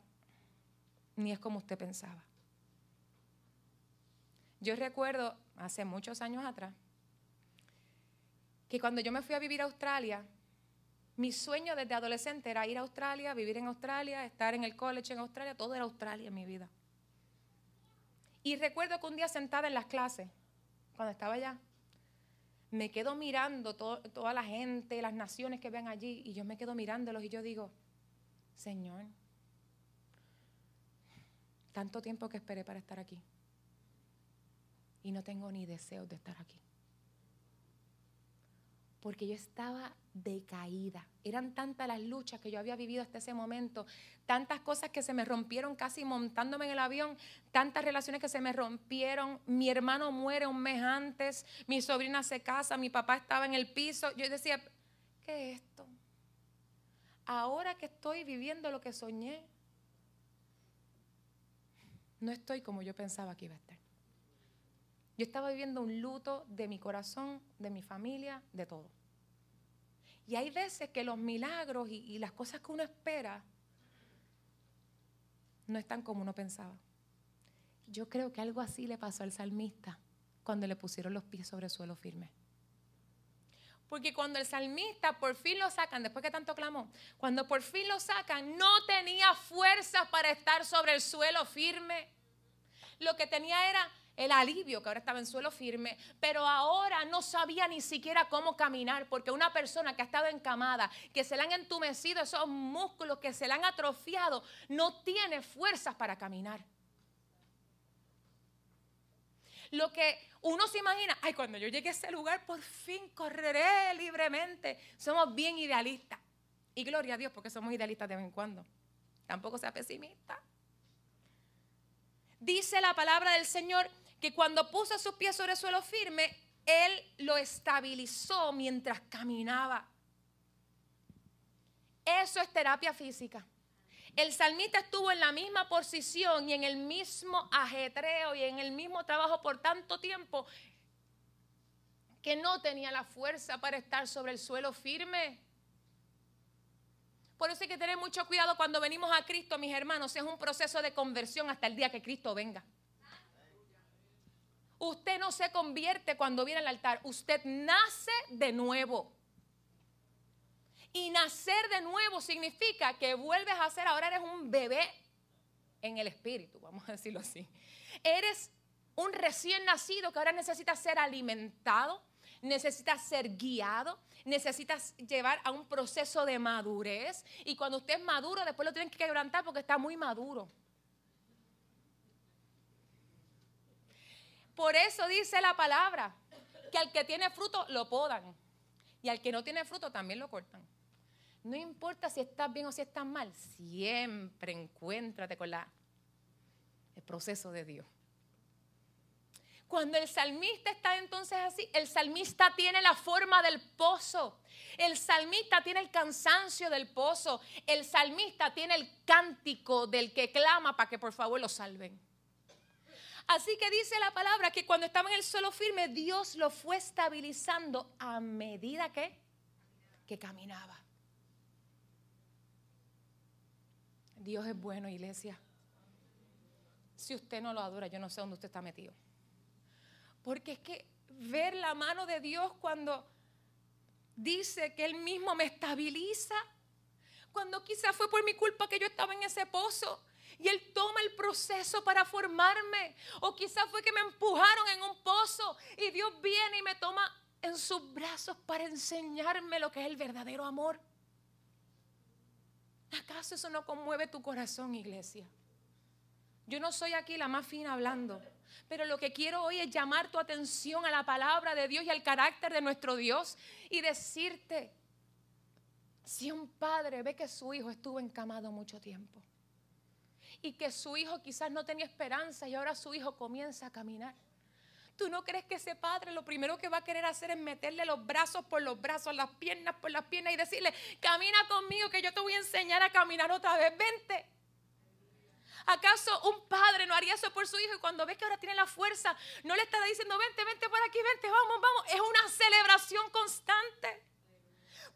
ni es como usted pensaba. Yo recuerdo hace muchos años atrás que cuando yo me fui a vivir a Australia, mi sueño desde adolescente era ir a Australia, vivir en Australia, estar en el college en Australia, todo era Australia en mi vida. Y recuerdo que un día sentada en las clases, cuando estaba allá, me quedo mirando toda la gente, las naciones que ven allí, y yo me quedo mirándolos y yo digo, Señor, tanto tiempo que esperé para estar aquí y no tengo ni deseos de estar aquí. Porque yo estaba decaída. Eran tantas las luchas que yo había vivido hasta ese momento, tantas cosas que se me rompieron casi montándome en el avión, tantas relaciones que se me rompieron. Mi hermano muere un mes antes, mi sobrina se casa, mi papá estaba en el piso. Yo decía, ¿qué es esto? Ahora que estoy viviendo lo que soñé, no estoy como yo pensaba que iba a estar. Yo estaba viviendo un luto de mi corazón, de mi familia, de todo. Y hay veces que los milagros y, las cosas que uno espera no están como uno pensaba. Yo creo que algo así le pasó al salmista cuando le pusieron los pies sobre el suelo firme. Porque cuando el salmista por fin lo sacan, después que tanto clamó, cuando por fin lo sacan, no tenía fuerzas para estar sobre el suelo firme. Lo que tenía era el alivio que ahora estaba en suelo firme, pero ahora no sabía ni siquiera cómo caminar, porque una persona que ha estado encamada, que se le han entumecido esos músculos, que se le han atrofiado, no tiene fuerzas para caminar. Lo que uno se imagina, ay, cuando yo llegue a ese lugar, por fin correré libremente. Somos bien idealistas. Y gloria a Dios, porque somos idealistas de vez en cuando. Tampoco sea pesimista. Dice la palabra del Señor que cuando puso sus pies sobre el suelo firme, Él lo estabilizó mientras caminaba. Eso es terapia física. El salmista estuvo en la misma posición y en el mismo ajetreo y en el mismo trabajo por tanto tiempo que no tenía la fuerza para estar sobre el suelo firme. Por eso hay que tener mucho cuidado cuando venimos a Cristo, mis hermanos. Es un proceso de conversión hasta el día que Cristo venga. Usted no se convierte cuando viene al altar, usted nace de nuevo. Y nacer de nuevo significa que vuelves a ser, ahora eres un bebé en el espíritu, vamos a decirlo así. Eres un recién nacido que ahora necesita ser alimentado, necesita ser guiado, necesitas llevar a un proceso de madurez. Y cuando usted es maduro, después lo tienen que quebrantar porque está muy maduro. Por eso dice la palabra que al que tiene fruto lo podan y al que no tiene fruto también lo cortan. No importa si estás bien o si estás mal, siempre encuéntrate con la, el proceso de Dios. Cuando el salmista está entonces así, el salmista tiene la forma del pozo. El salmista tiene el cansancio del pozo. El salmista tiene el cántico del que clama para que por favor lo salven. Así que dice la palabra que cuando estaba en el suelo firme, Dios lo fue estabilizando a medida que, que caminaba. Dios es bueno, iglesia. Si usted no lo adora, yo no sé dónde usted está metido. Porque es que ver la mano de Dios cuando dice que Él mismo me estabiliza, cuando quizá fue por mi culpa que yo estaba en ese pozo, y Él toma el proceso para formarme. O quizás fue que me empujaron en un pozo y Dios viene y me toma en sus brazos para enseñarme lo que es el verdadero amor. ¿Acaso eso no conmueve tu corazón, iglesia? Yo no soy aquí la más fina hablando, pero lo que quiero hoy es llamar tu atención a la palabra de Dios y al carácter de nuestro Dios y decirte, si un padre ve que su hijo estuvo encamado mucho tiempo, y que su hijo quizás no tenía esperanza y ahora su hijo comienza a caminar. ¿Tú no crees que ese padre lo primero que va a querer hacer es meterle los brazos por los brazos, las piernas por las piernas y decirle, camina conmigo que yo te voy a enseñar a caminar otra vez, vente? ¿Acaso un padre no haría eso por su hijo y cuando ve que ahora tiene la fuerza, no le está diciendo, vente, vente por aquí, vente, vamos, vamos? Es una celebración constante.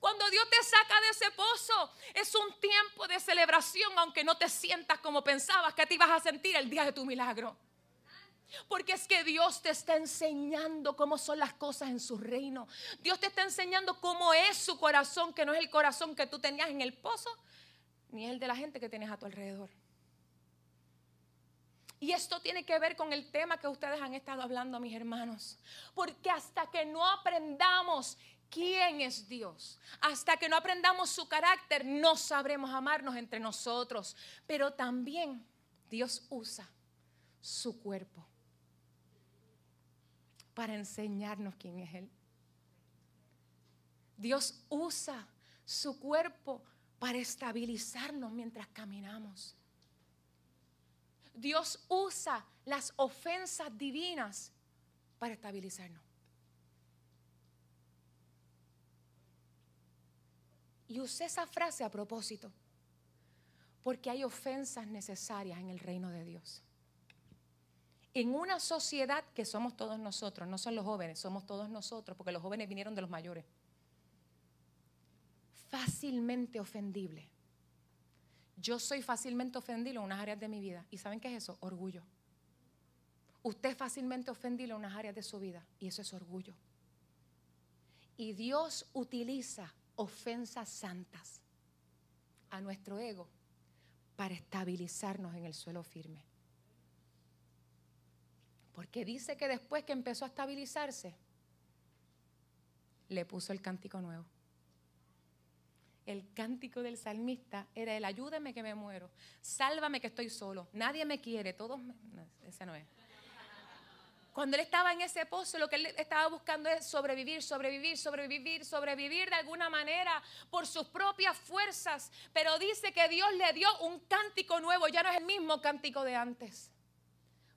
Cuando Dios te saca de ese pozo, es un tiempo de celebración, aunque no te sientas como pensabas que te ibas a sentir el día de tu milagro. Porque es que Dios te está enseñando cómo son las cosas en su reino. Dios te está enseñando cómo es su corazón, que no es el corazón que tú tenías en el pozo, ni el de la gente que tienes a tu alrededor. Y esto tiene que ver con el tema que ustedes han estado hablando, mis hermanos. Porque hasta que no aprendamos quién es Dios. Hasta que no aprendamos su carácter, no sabremos amarnos entre nosotros. Pero también Dios usa su cuerpo para enseñarnos quién es Él. Dios usa su cuerpo para estabilizarnos mientras caminamos. Dios usa las ofensas divinas para estabilizarnos. Y usé esa frase a propósito, porque hay ofensas necesarias en el reino de Dios. En una sociedad que somos todos nosotros, no son los jóvenes, somos todos nosotros, porque los jóvenes vinieron de los mayores. Fácilmente ofendible. Yo soy fácilmente ofendible en unas áreas de mi vida. ¿Y saben qué es eso? Orgullo. Usted es fácilmente ofendible en unas áreas de su vida. Y eso es orgullo. Y Dios utiliza ofensas santas a nuestro ego para estabilizarnos en el suelo firme. Porque dice que después que empezó a estabilizarse, le puso el cántico nuevo. El cántico del salmista era el ayúdame que me muero, sálvame que estoy solo, nadie me quiere, todos me... ese no es. Cuando él estaba en ese pozo, lo que él estaba buscando es sobrevivir, sobrevivir, sobrevivir, sobrevivir de alguna manera por sus propias fuerzas. Pero dice que Dios le dio un cántico nuevo, ya no es el mismo cántico de antes.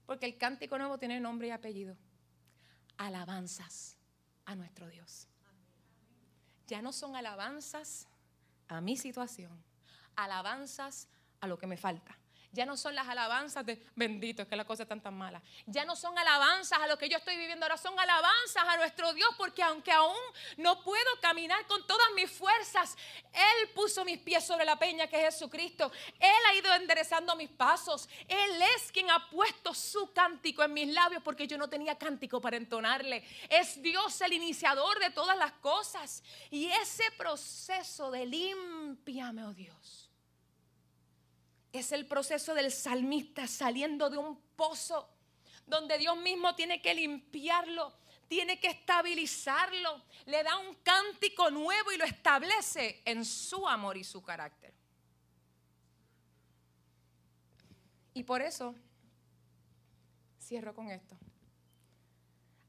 Porque el cántico nuevo tiene nombre y apellido. Alabanzas a nuestro Dios. Ya no son alabanzas a mi situación, alabanzas a lo que me falta ya no son las alabanzas de bendito, es que la cosa está tan mala. Ya no son alabanzas a lo que yo estoy viviendo, ahora son alabanzas a nuestro Dios, porque aunque aún no puedo caminar con todas mis fuerzas, Él puso mis pies sobre la peña que es Jesucristo. Él ha ido enderezando mis pasos. Él es quien ha puesto su cántico en mis labios, porque yo no tenía cántico para entonarle. Es Dios el iniciador de todas las cosas. Y ese proceso de limpiame, oh Dios es el proceso del salmista saliendo de un pozo donde Dios mismo tiene que limpiarlo, tiene que estabilizarlo, le da un cántico nuevo y lo establece en su amor y su carácter. Y por eso, cierro con esto.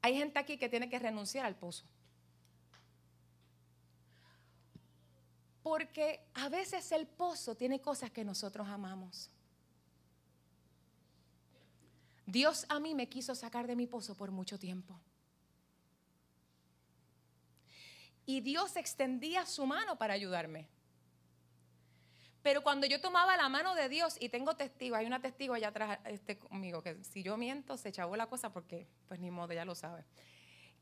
Hay gente aquí que tiene que renunciar al pozo. Porque a veces el pozo tiene cosas que nosotros amamos. Dios a mí me quiso sacar de mi pozo por mucho tiempo. Y Dios extendía su mano para ayudarme. Pero cuando yo tomaba la mano de Dios, y tengo testigo, hay una testigo allá atrás este, conmigo, que si yo miento se echó la cosa porque, pues ni modo, ya lo sabe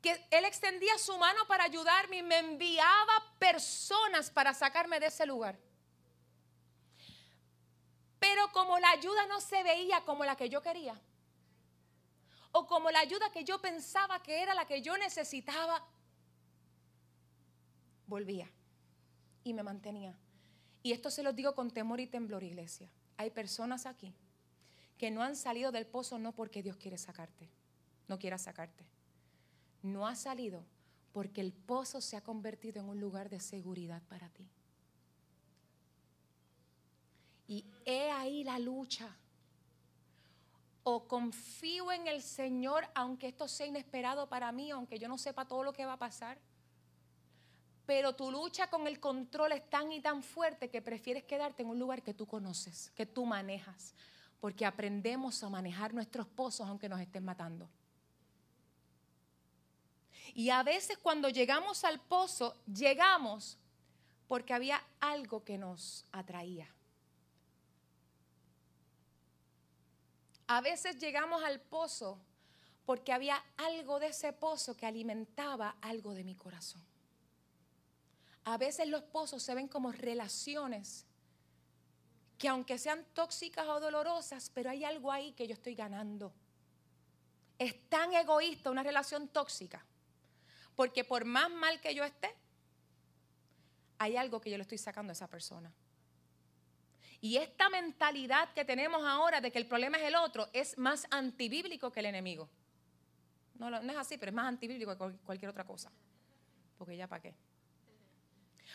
que Él extendía su mano para ayudarme y me enviaba personas para sacarme de ese lugar. Pero como la ayuda no se veía como la que yo quería, o como la ayuda que yo pensaba que era la que yo necesitaba, volvía y me mantenía. Y esto se lo digo con temor y temblor, iglesia. Hay personas aquí que no han salido del pozo no porque Dios quiere sacarte, no quiera sacarte no ha salido porque el pozo se ha convertido en un lugar de seguridad para ti. Y he ahí la lucha. O confío en el Señor aunque esto sea inesperado para mí, aunque yo no sepa todo lo que va a pasar. Pero tu lucha con el control es tan y tan fuerte que prefieres quedarte en un lugar que tú conoces, que tú manejas. Porque aprendemos a manejar nuestros pozos aunque nos estén matando. Y a veces cuando llegamos al pozo, llegamos porque había algo que nos atraía. A veces llegamos al pozo porque había algo de ese pozo que alimentaba algo de mi corazón. A veces los pozos se ven como relaciones que aunque sean tóxicas o dolorosas, pero hay algo ahí que yo estoy ganando. Es tan egoísta una relación tóxica porque por más mal que yo esté, hay algo que yo le estoy sacando a esa persona. Y esta mentalidad que tenemos ahora de que el problema es el otro es más antibíblico que el enemigo. No, no es así, pero es más antibíblico que cualquier otra cosa. Porque ya para qué.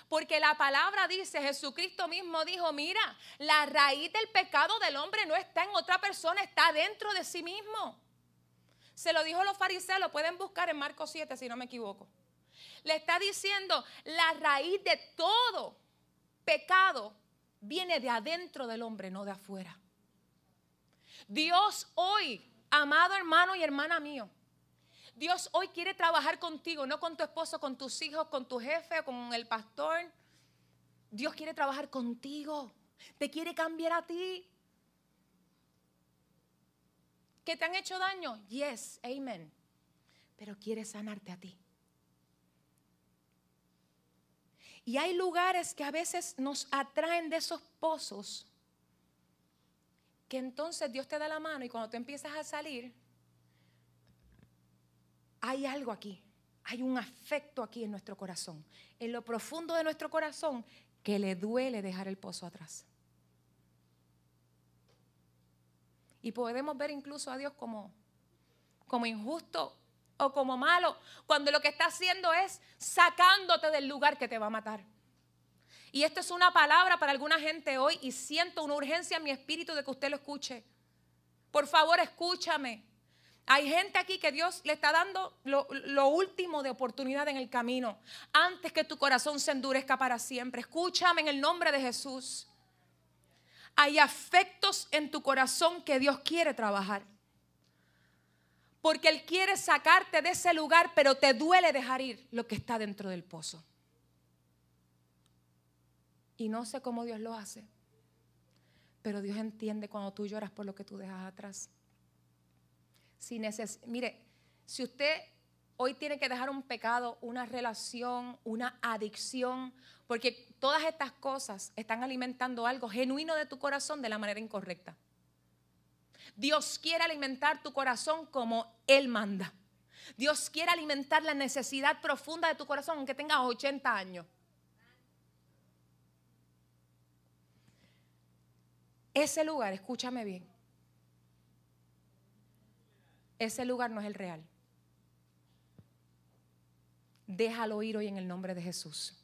Porque la palabra dice, Jesucristo mismo dijo, mira, la raíz del pecado del hombre no está en otra persona, está dentro de sí mismo. Se lo dijo los fariseos, lo pueden buscar en Marcos 7 si no me equivoco. Le está diciendo, la raíz de todo pecado viene de adentro del hombre, no de afuera. Dios hoy, amado hermano y hermana mío, Dios hoy quiere trabajar contigo, no con tu esposo, con tus hijos, con tu jefe, con el pastor. Dios quiere trabajar contigo. Te quiere cambiar a ti. ¿Que te han hecho daño? Yes, amen. Pero quiere sanarte a ti. Y hay lugares que a veces nos atraen de esos pozos que entonces Dios te da la mano y cuando tú empiezas a salir, hay algo aquí, hay un afecto aquí en nuestro corazón, en lo profundo de nuestro corazón, que le duele dejar el pozo atrás. Y podemos ver incluso a Dios como, como injusto o como malo, cuando lo que está haciendo es sacándote del lugar que te va a matar. Y esto es una palabra para alguna gente hoy y siento una urgencia en mi espíritu de que usted lo escuche. Por favor, escúchame. Hay gente aquí que Dios le está dando lo, último de oportunidad en el camino, antes que tu corazón se endurezca para siempre. Escúchame en el nombre de Jesús. Hay afectos en tu corazón que Dios quiere trabajar. Porque Él quiere sacarte de ese lugar, pero te duele dejar ir lo que está dentro del pozo. Y no sé cómo Dios lo hace, pero Dios entiende cuando tú lloras por lo que tú dejas atrás. Si mire, si usted hoy tiene que dejar un pecado, una relación, una adicción, porque todas estas cosas están alimentando algo genuino de tu corazón de la manera incorrecta. Dios quiere alimentar tu corazón como Él manda. Dios quiere alimentar la necesidad profunda de tu corazón, aunque tengas 80 años. Ese lugar, escúchame bien, ese lugar no es el real. Déjalo ir hoy en el nombre de Jesús.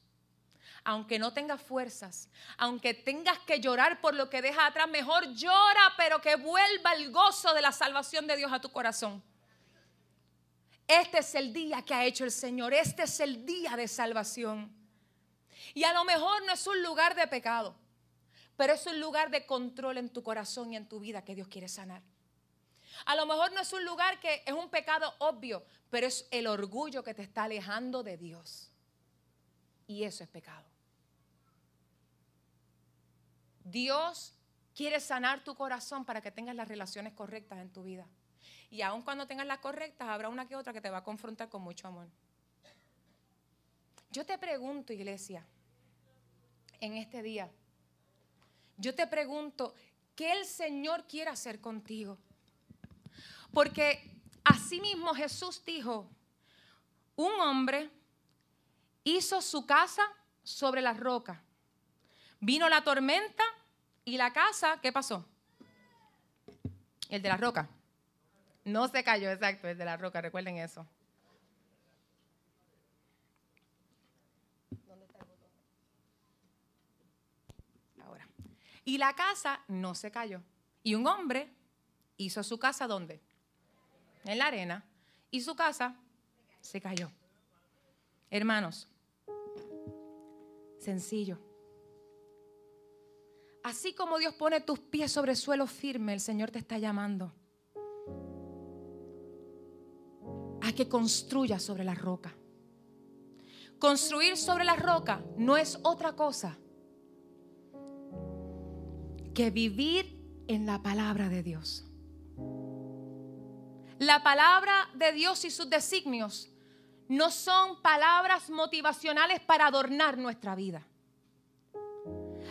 Aunque no tengas fuerzas, aunque tengas que llorar por lo que deja atrás, mejor llora, pero que vuelva el gozo de la salvación de Dios a tu corazón. Este es el día que ha hecho el Señor, este es el día de salvación. Y a lo mejor no es un lugar de pecado, pero es un lugar de control en tu corazón y en tu vida que Dios quiere sanar. A lo mejor no es un lugar que es un pecado obvio, pero es el orgullo que te está alejando de Dios. Y eso es pecado. Dios quiere sanar tu corazón para que tengas las relaciones correctas en tu vida. Y aun cuando tengas las correctas, habrá una que otra que te va a confrontar con mucho amor. Yo te pregunto, iglesia, en este día, yo te pregunto, ¿qué el Señor quiere hacer contigo? Porque así mismo Jesús dijo, un hombre hizo su casa sobre la roca. Vino la tormenta y la casa, ¿qué pasó? El de la roca. No se cayó, exacto, el de la roca, recuerden eso. Ahora. Y la casa no se cayó. Y un hombre hizo su casa ¿dónde? En la arena y su casa se cayó. Hermanos, sencillo. Así como Dios pone tus pies sobre suelo firme, el Señor te está llamando a que construyas sobre la roca. Construir sobre la roca no es otra cosa que vivir en la palabra de Dios. La palabra de Dios y sus designios no son palabras motivacionales para adornar nuestra vida.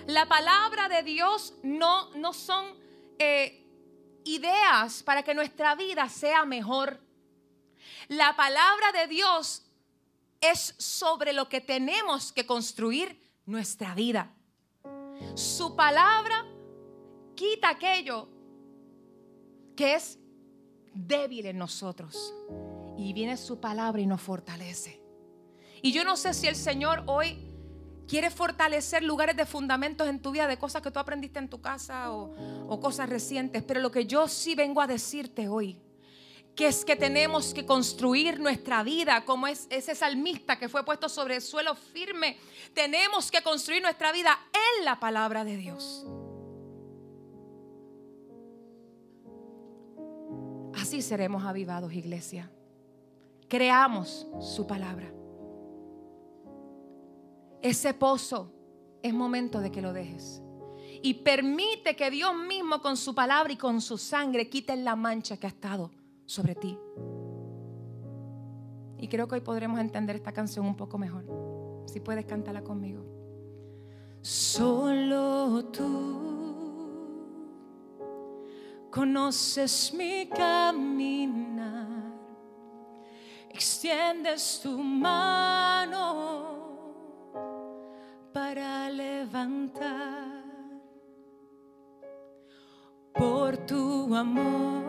La palabra de Dios no, no son eh, ideas para que nuestra vida sea mejor. La palabra de Dios es sobre lo que tenemos que construir nuestra vida. Su palabra quita aquello que es débil en nosotros. Y viene su palabra y nos fortalece. Y yo no sé si el Señor hoy quiere fortalecer lugares de fundamentos en tu vida, de cosas que tú aprendiste en tu casa o, o cosas recientes. Pero lo que yo sí vengo a decirte hoy, que es que tenemos que construir nuestra vida como es ese salmista que fue puesto sobre el suelo firme. Tenemos que construir nuestra vida en la palabra de Dios. Así seremos avivados, iglesia. Creamos su palabra. Ese pozo es momento de que lo dejes. Y permite que Dios mismo con su palabra y con su sangre quite la mancha que ha estado sobre ti. Y creo que hoy podremos entender esta canción un poco mejor. Si puedes cantarla conmigo. Solo tú conoces mi caminar. Extiendes tu mano para levantar por tu amor.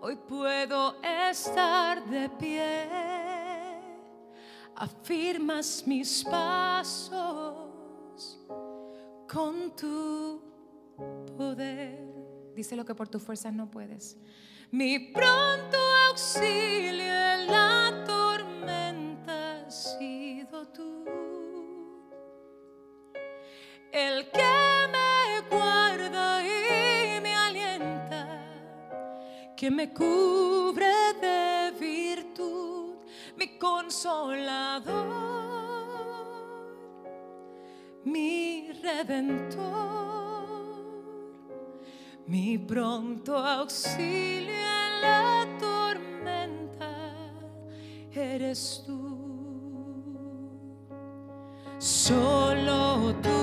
Hoy puedo estar de pie, afirmas mis pasos con tu poder. Dice lo que por tus fuerzas no puedes. Mi pronto auxilio en la tormenta has sido tú. El que me guarda y me alienta, que me cubre de virtud, mi consolador, mi redentor, mi pronto auxilio en la tormenta, eres tú. Solo tú.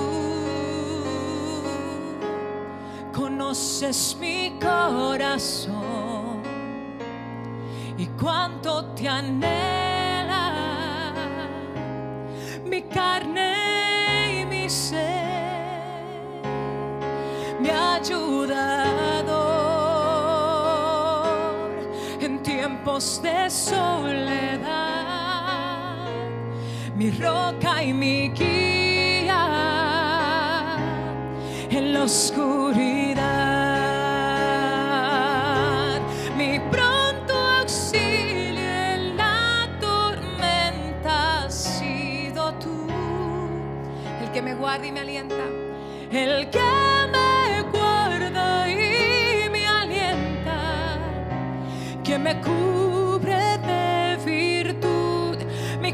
Conoces mi corazón y cuánto te anhela Me ha ayudado en tiempos de soledad, mi roca y mi guía en la oscuridad. Mi pronto auxilio en la tormenta has sido tú, el que me guarda y me alienta, el que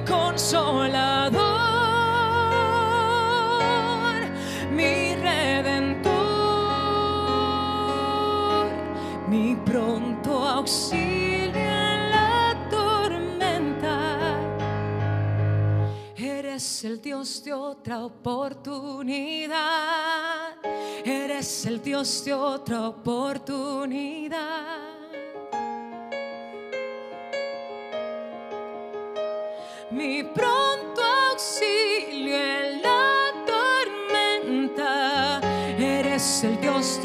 consolador, mi redentor, mi pronto auxilio en la tormenta. Eres el Dios de otra oportunidad. Eres el Dios de otra oportunidad.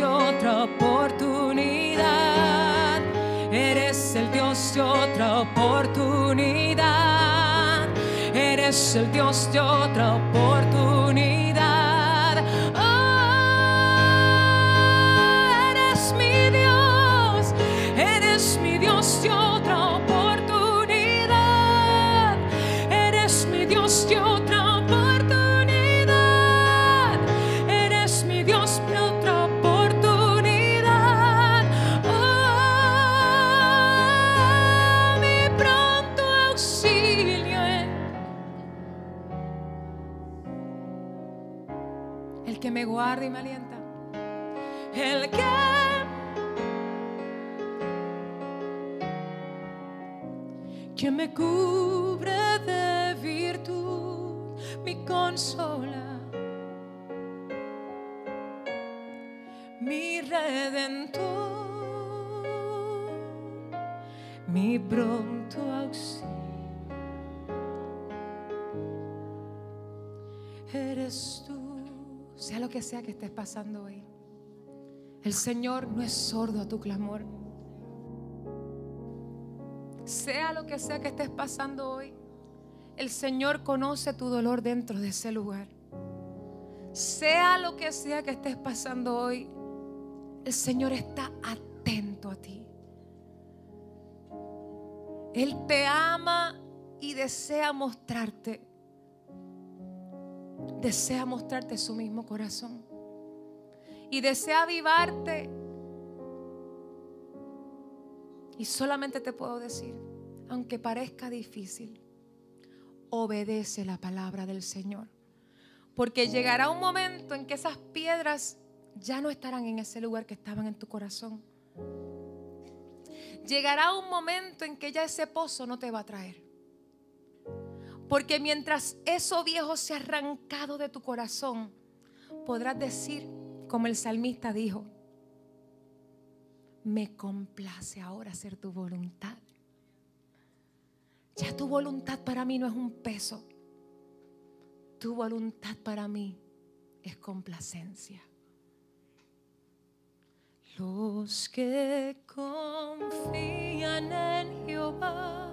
Otra oportunidad. Eres el Dios de otra oportunidad. Eres el Dios de otra oportunidad. Guarda y me alienta. El que que me cubre de virtud, mi consola, mi redentor, mi pronto auxilio. Lo que sea que estés pasando hoy. El Señor no es sordo a tu clamor. Sea lo que sea que estés pasando hoy, el Señor conoce tu dolor dentro de ese lugar. Sea lo que sea que estés pasando hoy, el Señor está atento a ti. Él te ama y desea mostrarte, desea mostrarte su mismo corazón. Y desea avivarte. Y solamente te puedo decir, aunque parezca difícil, obedece la palabra del Señor. Porque llegará un momento en que esas piedras ya no estarán en ese lugar que estaban en tu corazón. Llegará un momento en que ya ese pozo no te va a traer. Porque mientras eso viejo se ha arrancado de tu corazón, podrás decir, como el salmista dijo, me complace ahora hacer tu voluntad. Ya tu voluntad para mí no es un peso. Tu voluntad para mí es complacencia. Los que confían en Jehová.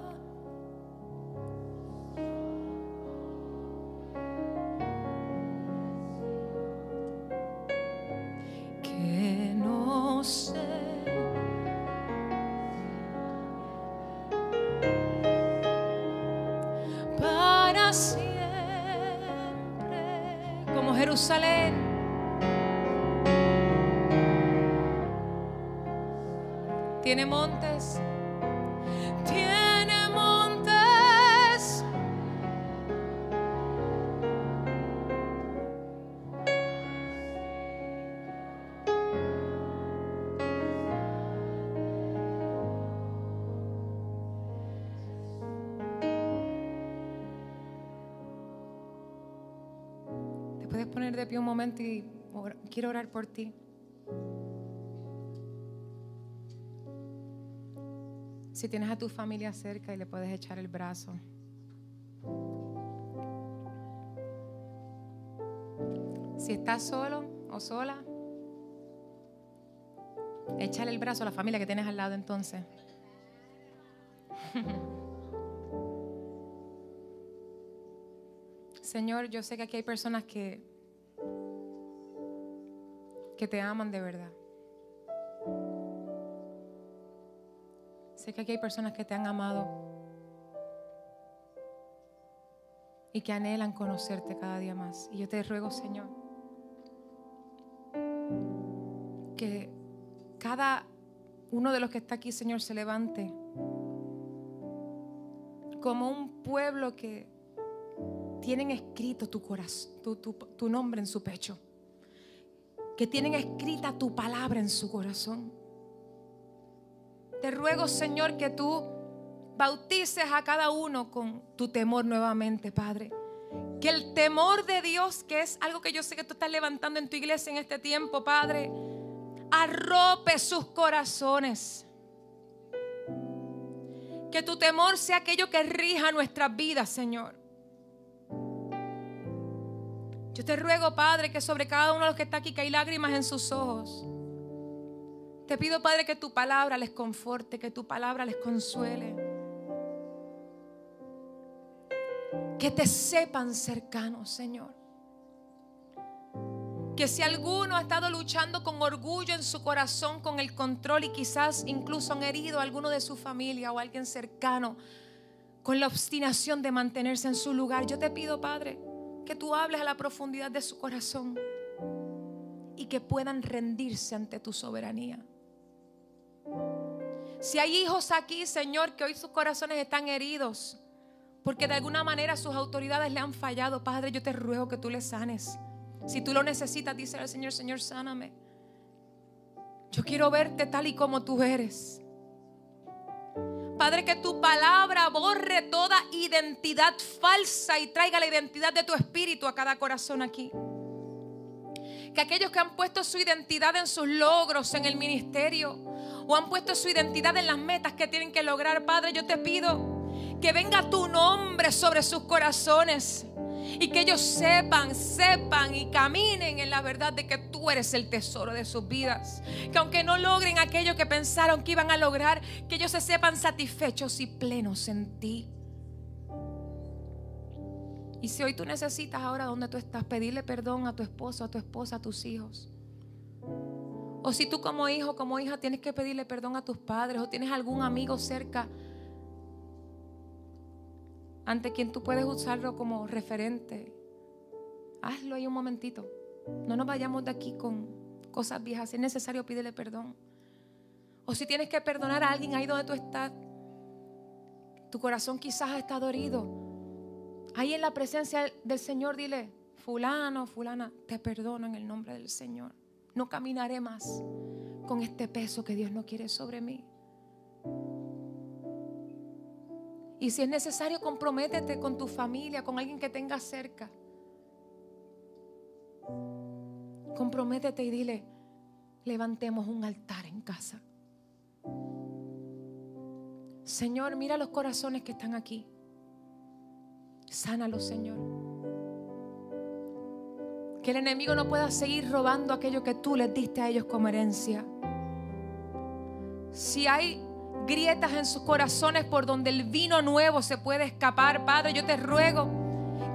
Tiene montes. Tiene montes. Te puedes poner de pie un momento y quiero orar por ti. Si tienes a tu familia cerca y le puedes echar el brazo. Si estás solo o sola, échale el brazo a la familia que tienes al lado entonces. [laughs] Señor, yo sé que aquí hay personas que que te aman de verdad. Sé que aquí hay personas que te han amado y que anhelan conocerte cada día más. Y yo te ruego, Señor, que cada uno de los que está aquí, Señor, se levante como un pueblo que tienen escrito tu corazón, tu, nombre en su pecho, que tienen escrita tu palabra en su corazón. Te ruego, Señor, que tú bautices a cada uno con tu temor nuevamente, Padre. Que el temor de Dios, que es algo que yo sé que tú estás levantando en tu iglesia en este tiempo, Padre, arrope sus corazones. Que tu temor sea aquello que rija nuestras vidas, Señor. Yo te ruego, Padre, que sobre cada uno de los que está aquí, que hay lágrimas en sus ojos. Te pido, Padre, que tu palabra les conforte, que tu palabra les consuele. Que te sepan cercanos, Señor. Que si alguno ha estado luchando con orgullo en su corazón, con el control y quizás incluso han herido a alguno de su familia o alguien cercano con la obstinación de mantenerse en su lugar, yo te pido, Padre, que tú hables a la profundidad de su corazón y que puedan rendirse ante tu soberanía. Si hay hijos aquí, Señor, que hoy sus corazones están heridos, porque de alguna manera sus autoridades le han fallado, Padre, yo te ruego que tú les sanes. Si tú lo necesitas, dice al Señor, Señor, sáname. Yo quiero verte tal y como tú eres. Padre, que tu palabra borre toda identidad falsa y traiga la identidad de tu espíritu a cada corazón aquí. Que aquellos que han puesto su identidad en sus logros, en el ministerio, o han puesto su identidad en las metas que tienen que lograr, Padre, yo te pido que venga tu nombre sobre sus corazones y que ellos sepan, sepan y caminen en la verdad de que tú eres el tesoro de sus vidas. Que aunque no logren aquello que pensaron que iban a lograr, que ellos se sepan satisfechos y plenos en ti. Y si hoy tú necesitas ahora donde tú estás pedirle perdón a tu esposo, a tu esposa, a tus hijos. O si tú como hijo, como hija tienes que pedirle perdón a tus padres o tienes algún amigo cerca ante quien tú puedes usarlo como referente, hazlo ahí un momentito. No nos vayamos de aquí con cosas viejas. Si es necesario, pídele perdón. O si tienes que perdonar a alguien ahí donde tú estás, tu corazón quizás está dorido. Ahí en la presencia del Señor, dile, fulano, fulana, te perdono en el nombre del Señor. No caminaré más con este peso que Dios no quiere sobre mí. Y si es necesario, comprométete con tu familia, con alguien que tengas cerca. Comprométete y dile, levantemos un altar en casa. Señor, mira los corazones que están aquí. Sánalos, Señor. Que el enemigo no pueda seguir robando aquello que tú les diste a ellos como herencia. Si hay grietas en sus corazones por donde el vino nuevo se puede escapar, Padre, yo te ruego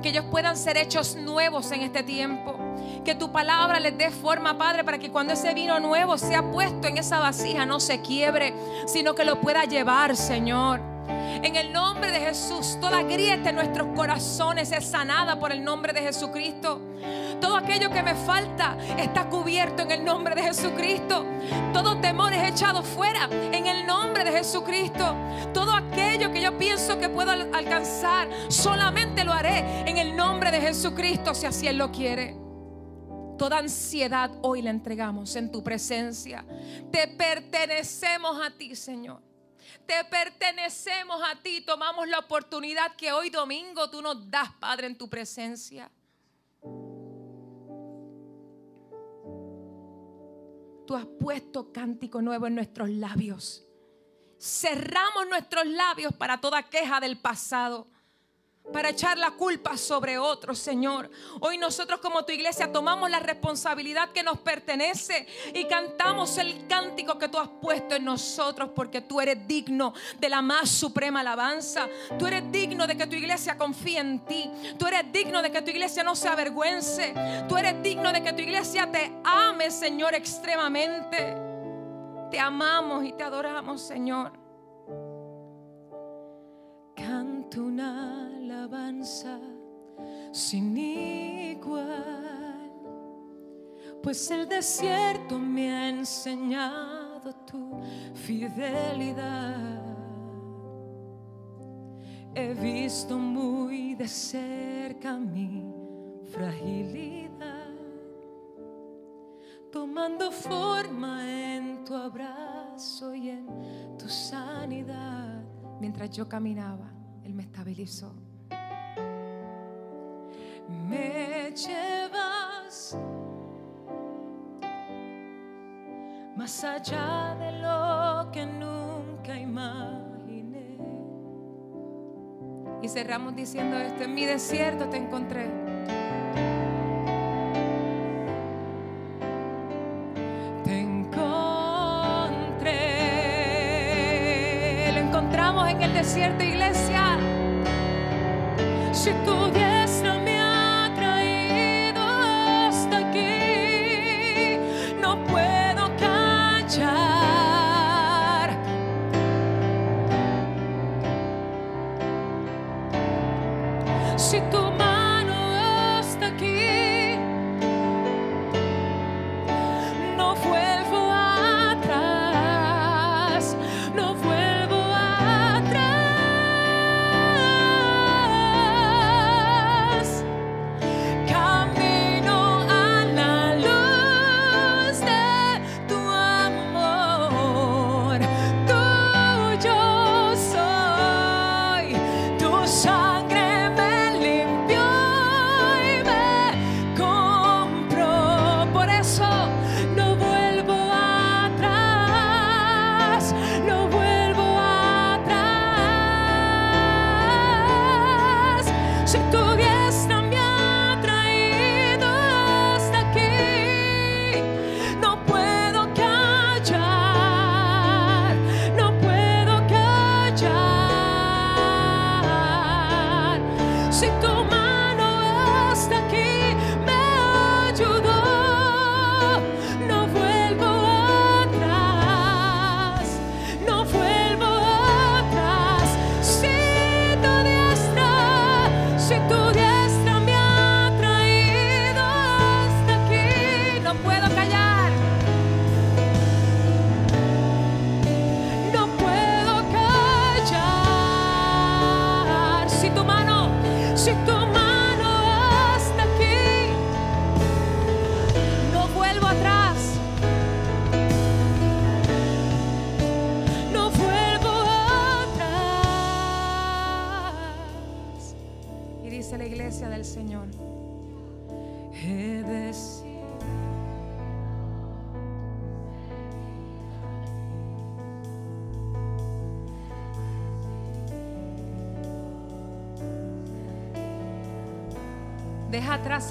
que ellos puedan ser hechos nuevos en este tiempo. Que tu palabra les dé forma, Padre, para que cuando ese vino nuevo sea puesto en esa vasija no se quiebre, sino que lo pueda llevar, Señor. En el nombre de Jesús, toda grieta en nuestros corazones es sanada por el nombre de Jesucristo. Todo aquello que me falta está cubierto en el nombre de Jesucristo. Todo temor es echado fuera en el nombre de Jesucristo. Todo aquello que yo pienso que puedo alcanzar, solamente lo haré en el nombre de Jesucristo si así Él lo quiere. Toda ansiedad hoy la entregamos en tu presencia. Te pertenecemos a ti, Señor. Te pertenecemos a ti. Tomamos la oportunidad que hoy domingo tú nos das, Padre, en tu presencia. Tú has puesto cántico nuevo en nuestros labios. Cerramos nuestros labios para toda queja del pasado para echar la culpa sobre otros, Señor. Hoy nosotros como tu iglesia tomamos la responsabilidad que nos pertenece y cantamos el cántico que tú has puesto en nosotros porque tú eres digno de la más suprema alabanza. Tú eres digno de que tu iglesia confíe en ti. Tú eres digno de que tu iglesia no se avergüence. Tú eres digno de que tu iglesia te ame, Señor, extremadamente. Te amamos y te adoramos, Señor. Canto alabanza sin igual, pues el desierto me ha enseñado tu fidelidad. He visto muy de cerca mi fragilidad, tomando forma en tu abrazo y en tu sanidad. Mientras yo caminaba, Él me estabilizó me llevas más allá de lo que nunca imaginé. Y cerramos diciendo esto, en mi desierto te encontré. Te encontré. Lo encontramos en el desierto, iglesia. Si tú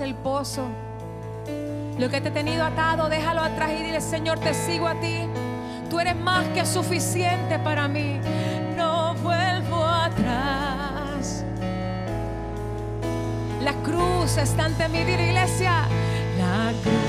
el pozo. Lo que te he tenido atado, déjalo atrás y dile, Señor, te sigo a ti. Tú eres más que suficiente para mí. No vuelvo atrás. La cruz está ante mí, dile iglesia. La cruz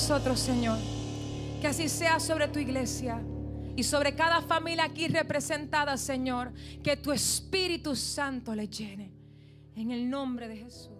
nosotros, Señor. Que así sea sobre tu iglesia y sobre cada familia aquí representada, Señor. Que tu Espíritu Santo le llene. En el nombre de Jesús.